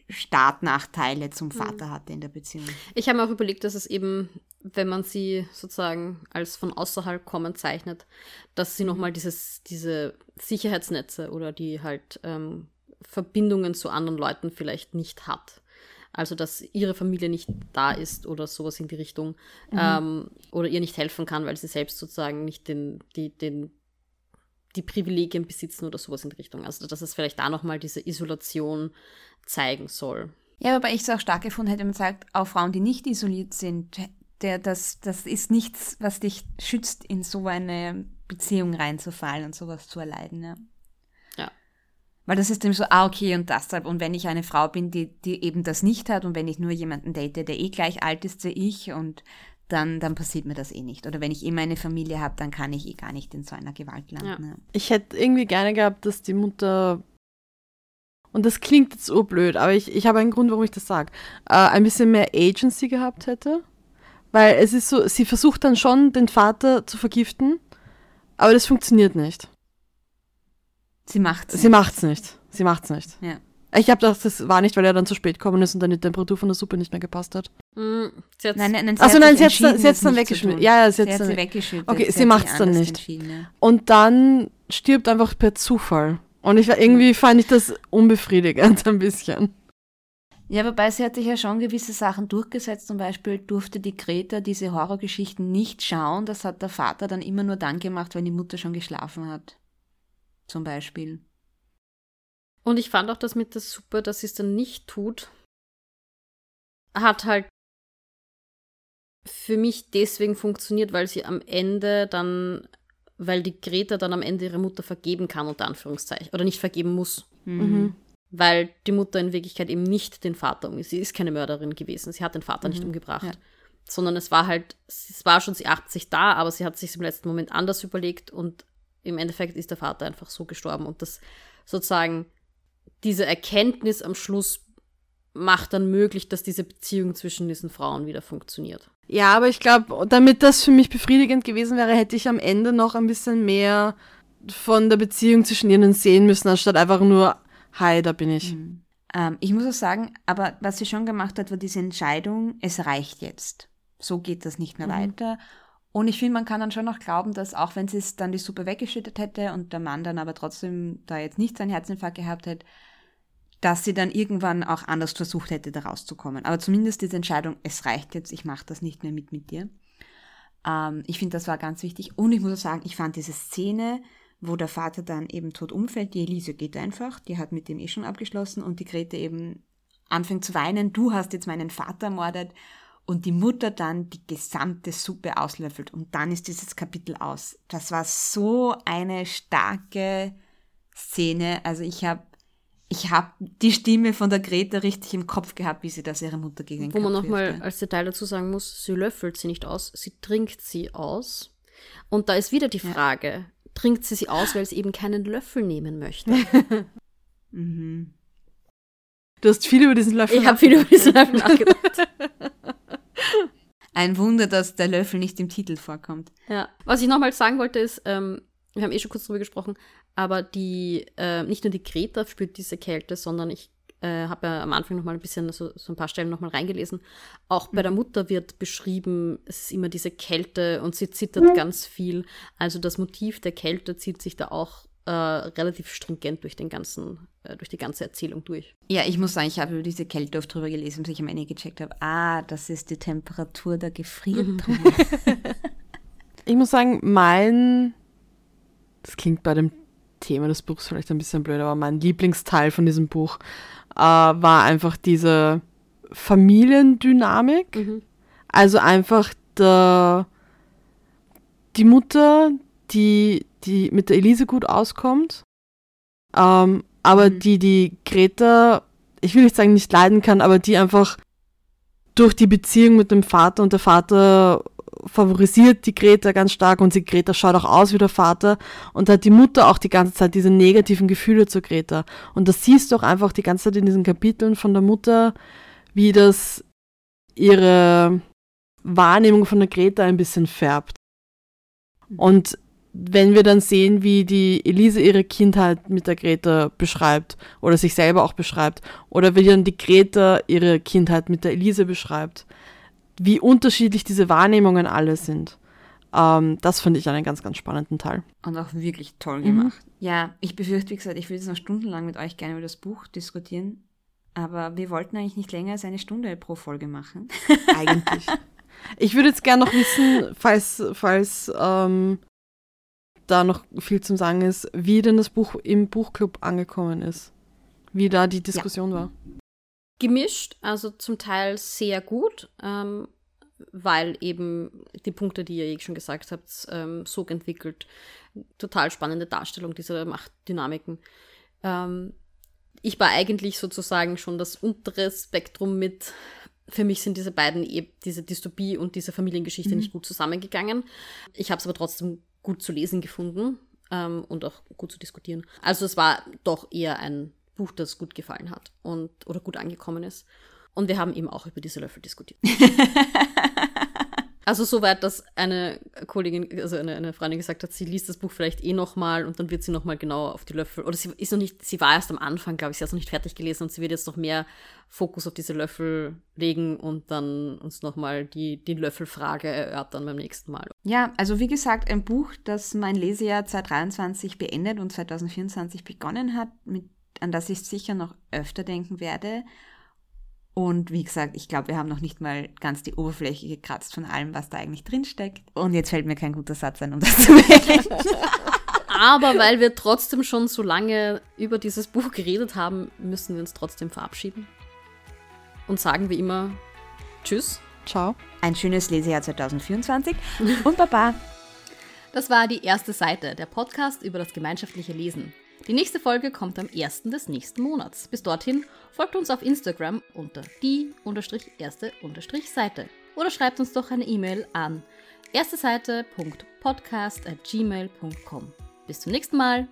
Startnachteile zum Vater hatte in der Beziehung. Ich habe mir auch überlegt, dass es eben, wenn man sie sozusagen als von außerhalb kommend zeichnet, dass sie nochmal dieses, diese Sicherheitsnetze oder die halt ähm, Verbindungen zu anderen Leuten vielleicht nicht hat. Also, dass ihre Familie nicht da ist oder sowas in die Richtung. Ähm, oder ihr nicht helfen kann, weil sie selbst sozusagen nicht den, die, den, die Privilegien besitzen oder sowas in die Richtung. Also, dass es vielleicht da nochmal diese Isolation zeigen soll. Ja, wobei ich es auch stark gefunden hätte, wenn man sagt, auch Frauen, die nicht isoliert sind, der, das, das ist nichts, was dich schützt, in so eine Beziehung reinzufallen und sowas zu erleiden. Ja. Ja. Weil das ist eben so, ah, okay, und deshalb, und wenn ich eine Frau bin, die, die eben das nicht hat und wenn ich nur jemanden date, der eh gleich alt ist wie ich und dann, dann passiert mir das eh nicht. Oder wenn ich immer eine Familie habe, dann kann ich eh gar nicht in so einer Gewalt landen. Ja. Ich hätte irgendwie gerne gehabt, dass die Mutter, und das klingt jetzt urblöd, aber ich, ich habe einen Grund, warum ich das sage, äh, ein bisschen mehr Agency gehabt hätte. Weil es ist so, sie versucht dann schon, den Vater zu vergiften, aber das funktioniert nicht. Sie macht Sie macht's nicht. Sie macht's nicht. Ja. Ich habe gedacht, das war nicht, weil er dann zu spät gekommen ist und dann die Temperatur von der Suppe nicht mehr gepasst hat. Mm, sie Nein, nein, nein, sie Ach so, hat nein, sie dann- hat's es dann nicht zu weggeschmissen. Ja, ja, sie sie hat's hat dann- sie weggeschüttet. Okay, sie hat macht's dann nicht. ja. Und dann stirbt einfach per Zufall. Und ich war irgendwie fand ich das unbefriedigend ein bisschen. Ja, wobei sie hat sich ja schon gewisse Sachen durchgesetzt. Zum Beispiel durfte die Greta diese Horrorgeschichten nicht schauen. Das hat der Vater dann immer nur dann gemacht, wenn die Mutter schon geschlafen hat. Zum Beispiel. Und ich fand auch das mit der Suppe, dass sie es dann nicht tut, hat halt für mich deswegen funktioniert, weil sie am Ende dann, weil die Greta dann am Ende ihre Mutter vergeben kann, unter Anführungszeichen, oder nicht vergeben muss. Mhm. Weil die Mutter in Wirklichkeit eben nicht den Vater umgebracht Sie ist keine Mörderin gewesen. Sie hat den Vater nicht umgebracht. Ja. Sondern es war halt, es war schon sie 80 da, aber sie hat sich im letzten Moment anders überlegt und im Endeffekt ist der Vater einfach so gestorben. Und das sozusagen, diese Erkenntnis am Schluss macht dann möglich, dass diese Beziehung zwischen diesen Frauen wieder funktioniert. Ja, aber ich glaube, damit das für mich befriedigend gewesen wäre, hätte ich am Ende noch ein bisschen mehr von der Beziehung zwischen ihnen sehen müssen, anstatt einfach nur, hi, da bin ich. Mhm. Ähm, ich muss auch sagen, aber was sie schon gemacht hat, war diese Entscheidung, es reicht jetzt. So geht das nicht mehr mhm. weiter. Und ich finde, man kann dann schon noch glauben, dass auch wenn sie es dann die Suppe weggeschüttet hätte und der Mann dann aber trotzdem da jetzt nicht seinen Herzinfarkt gehabt hätte, dass sie dann irgendwann auch anders versucht hätte, da rauszukommen. Aber zumindest diese Entscheidung, es reicht jetzt, ich mache das nicht mehr mit mit dir. Ähm, ich finde, das war ganz wichtig. Und ich muss auch sagen, ich fand diese Szene, wo der Vater dann eben tot umfällt, die Elise geht einfach, die hat mit dem eh schon abgeschlossen und die Grete eben anfängt zu weinen, du hast jetzt meinen Vater ermordet und die Mutter dann die gesamte Suppe auslöffelt und dann ist dieses Kapitel aus. Das war so eine starke Szene. Also ich habe ich habe die Stimme von der Greta richtig im Kopf gehabt, wie sie das ihrer Mutter gegen den Wo man nochmal als Detail dazu sagen muss, sie löffelt sie nicht aus, sie trinkt sie aus. Und da ist wieder die Frage, ja. trinkt sie sie aus, weil sie eben keinen Löffel nehmen möchte? mhm. Du hast viel über diesen Löffel Ich habe viel über diesen Löffel nachgedacht. Ein Wunder, dass der Löffel nicht im Titel vorkommt. Ja. Was ich nochmal sagen wollte, ist, ähm, wir haben eh schon kurz drüber gesprochen, aber die, äh, nicht nur die Greta spürt diese Kälte, sondern ich äh, habe ja am Anfang noch mal ein bisschen so, so ein paar Stellen noch mal reingelesen. Auch bei der mhm. Mutter wird beschrieben, es ist immer diese Kälte und sie zittert mhm. ganz viel. Also das Motiv der Kälte zieht sich da auch äh, relativ stringent durch den ganzen, äh, durch die ganze Erzählung durch. Ja, ich muss sagen, ich habe über diese Kälte oft drüber gelesen, bis ich am Ende gecheckt habe, ah, das ist die Temperatur der Gefriertruhe. ich muss sagen, mein, das klingt bei dem Thema des Buchs vielleicht ein bisschen blöd, aber mein Lieblingsteil von diesem Buch äh, war einfach diese Familiendynamik. Mhm. Also einfach der, die Mutter, die, die mit der Elise gut auskommt, ähm, aber mhm. die die Greta, ich will nicht sagen nicht leiden kann, aber die einfach durch die Beziehung mit dem Vater und der Vater favorisiert die Greta ganz stark und sie Greta schaut auch aus wie der Vater und hat die Mutter auch die ganze Zeit diese negativen Gefühle zu Greta. Und das siehst du auch einfach die ganze Zeit in diesen Kapiteln von der Mutter, wie das ihre Wahrnehmung von der Greta ein bisschen färbt. Und wenn wir dann sehen, wie die Elise ihre Kindheit mit der Greta beschreibt oder sich selber auch beschreibt, oder wie dann die Greta ihre Kindheit mit der Elise beschreibt, wie unterschiedlich diese Wahrnehmungen alle sind. Ähm, das finde ich einen ganz, ganz spannenden Teil. Und auch wirklich toll gemacht. Mhm. Ja, ich befürchte, wie gesagt, ich würde jetzt noch stundenlang mit euch gerne über das Buch diskutieren. Aber wir wollten eigentlich nicht länger als eine Stunde pro Folge machen. Eigentlich. Ich würde jetzt gerne noch wissen, falls, falls ähm, da noch viel zum Sagen ist, wie denn das Buch im Buchclub angekommen ist. Wie da die Diskussion ja. war gemischt, also zum Teil sehr gut, ähm, weil eben die Punkte, die ihr eh schon gesagt habt, ähm, so entwickelt. Total spannende Darstellung dieser Machtdynamiken. Ähm, ich war eigentlich sozusagen schon das untere Spektrum mit. Für mich sind diese beiden, e diese Dystopie und diese Familiengeschichte mhm. nicht gut zusammengegangen. Ich habe es aber trotzdem gut zu lesen gefunden ähm, und auch gut zu diskutieren. Also es war doch eher ein Buch, das gut gefallen hat und oder gut angekommen ist. Und wir haben eben auch über diese Löffel diskutiert. also soweit, dass eine Kollegin, also eine, eine Freundin gesagt hat, sie liest das Buch vielleicht eh nochmal und dann wird sie nochmal genau auf die Löffel. Oder sie ist noch nicht, sie war erst am Anfang, glaube ich, sie hat noch nicht fertig gelesen und sie wird jetzt noch mehr Fokus auf diese Löffel legen und dann uns nochmal die, die Löffelfrage erörtern beim nächsten Mal. Ja, also wie gesagt, ein Buch, das mein Lesejahr 2023 beendet und 2024 begonnen hat, mit an das ich sicher noch öfter denken werde. Und wie gesagt, ich glaube, wir haben noch nicht mal ganz die Oberfläche gekratzt von allem, was da eigentlich drinsteckt. Und jetzt fällt mir kein guter Satz ein, um das zu wählen. Aber weil wir trotzdem schon so lange über dieses Buch geredet haben, müssen wir uns trotzdem verabschieden. Und sagen wie immer Tschüss. Ciao. Ein schönes Lesejahr 2024 und Baba. Das war die erste Seite, der Podcast über das gemeinschaftliche Lesen. Die nächste Folge kommt am 1. des nächsten Monats. Bis dorthin folgt uns auf Instagram unter die-erste-seite oder schreibt uns doch eine E-Mail an erste Seite.podcast@gmail.com. Bis zum nächsten Mal.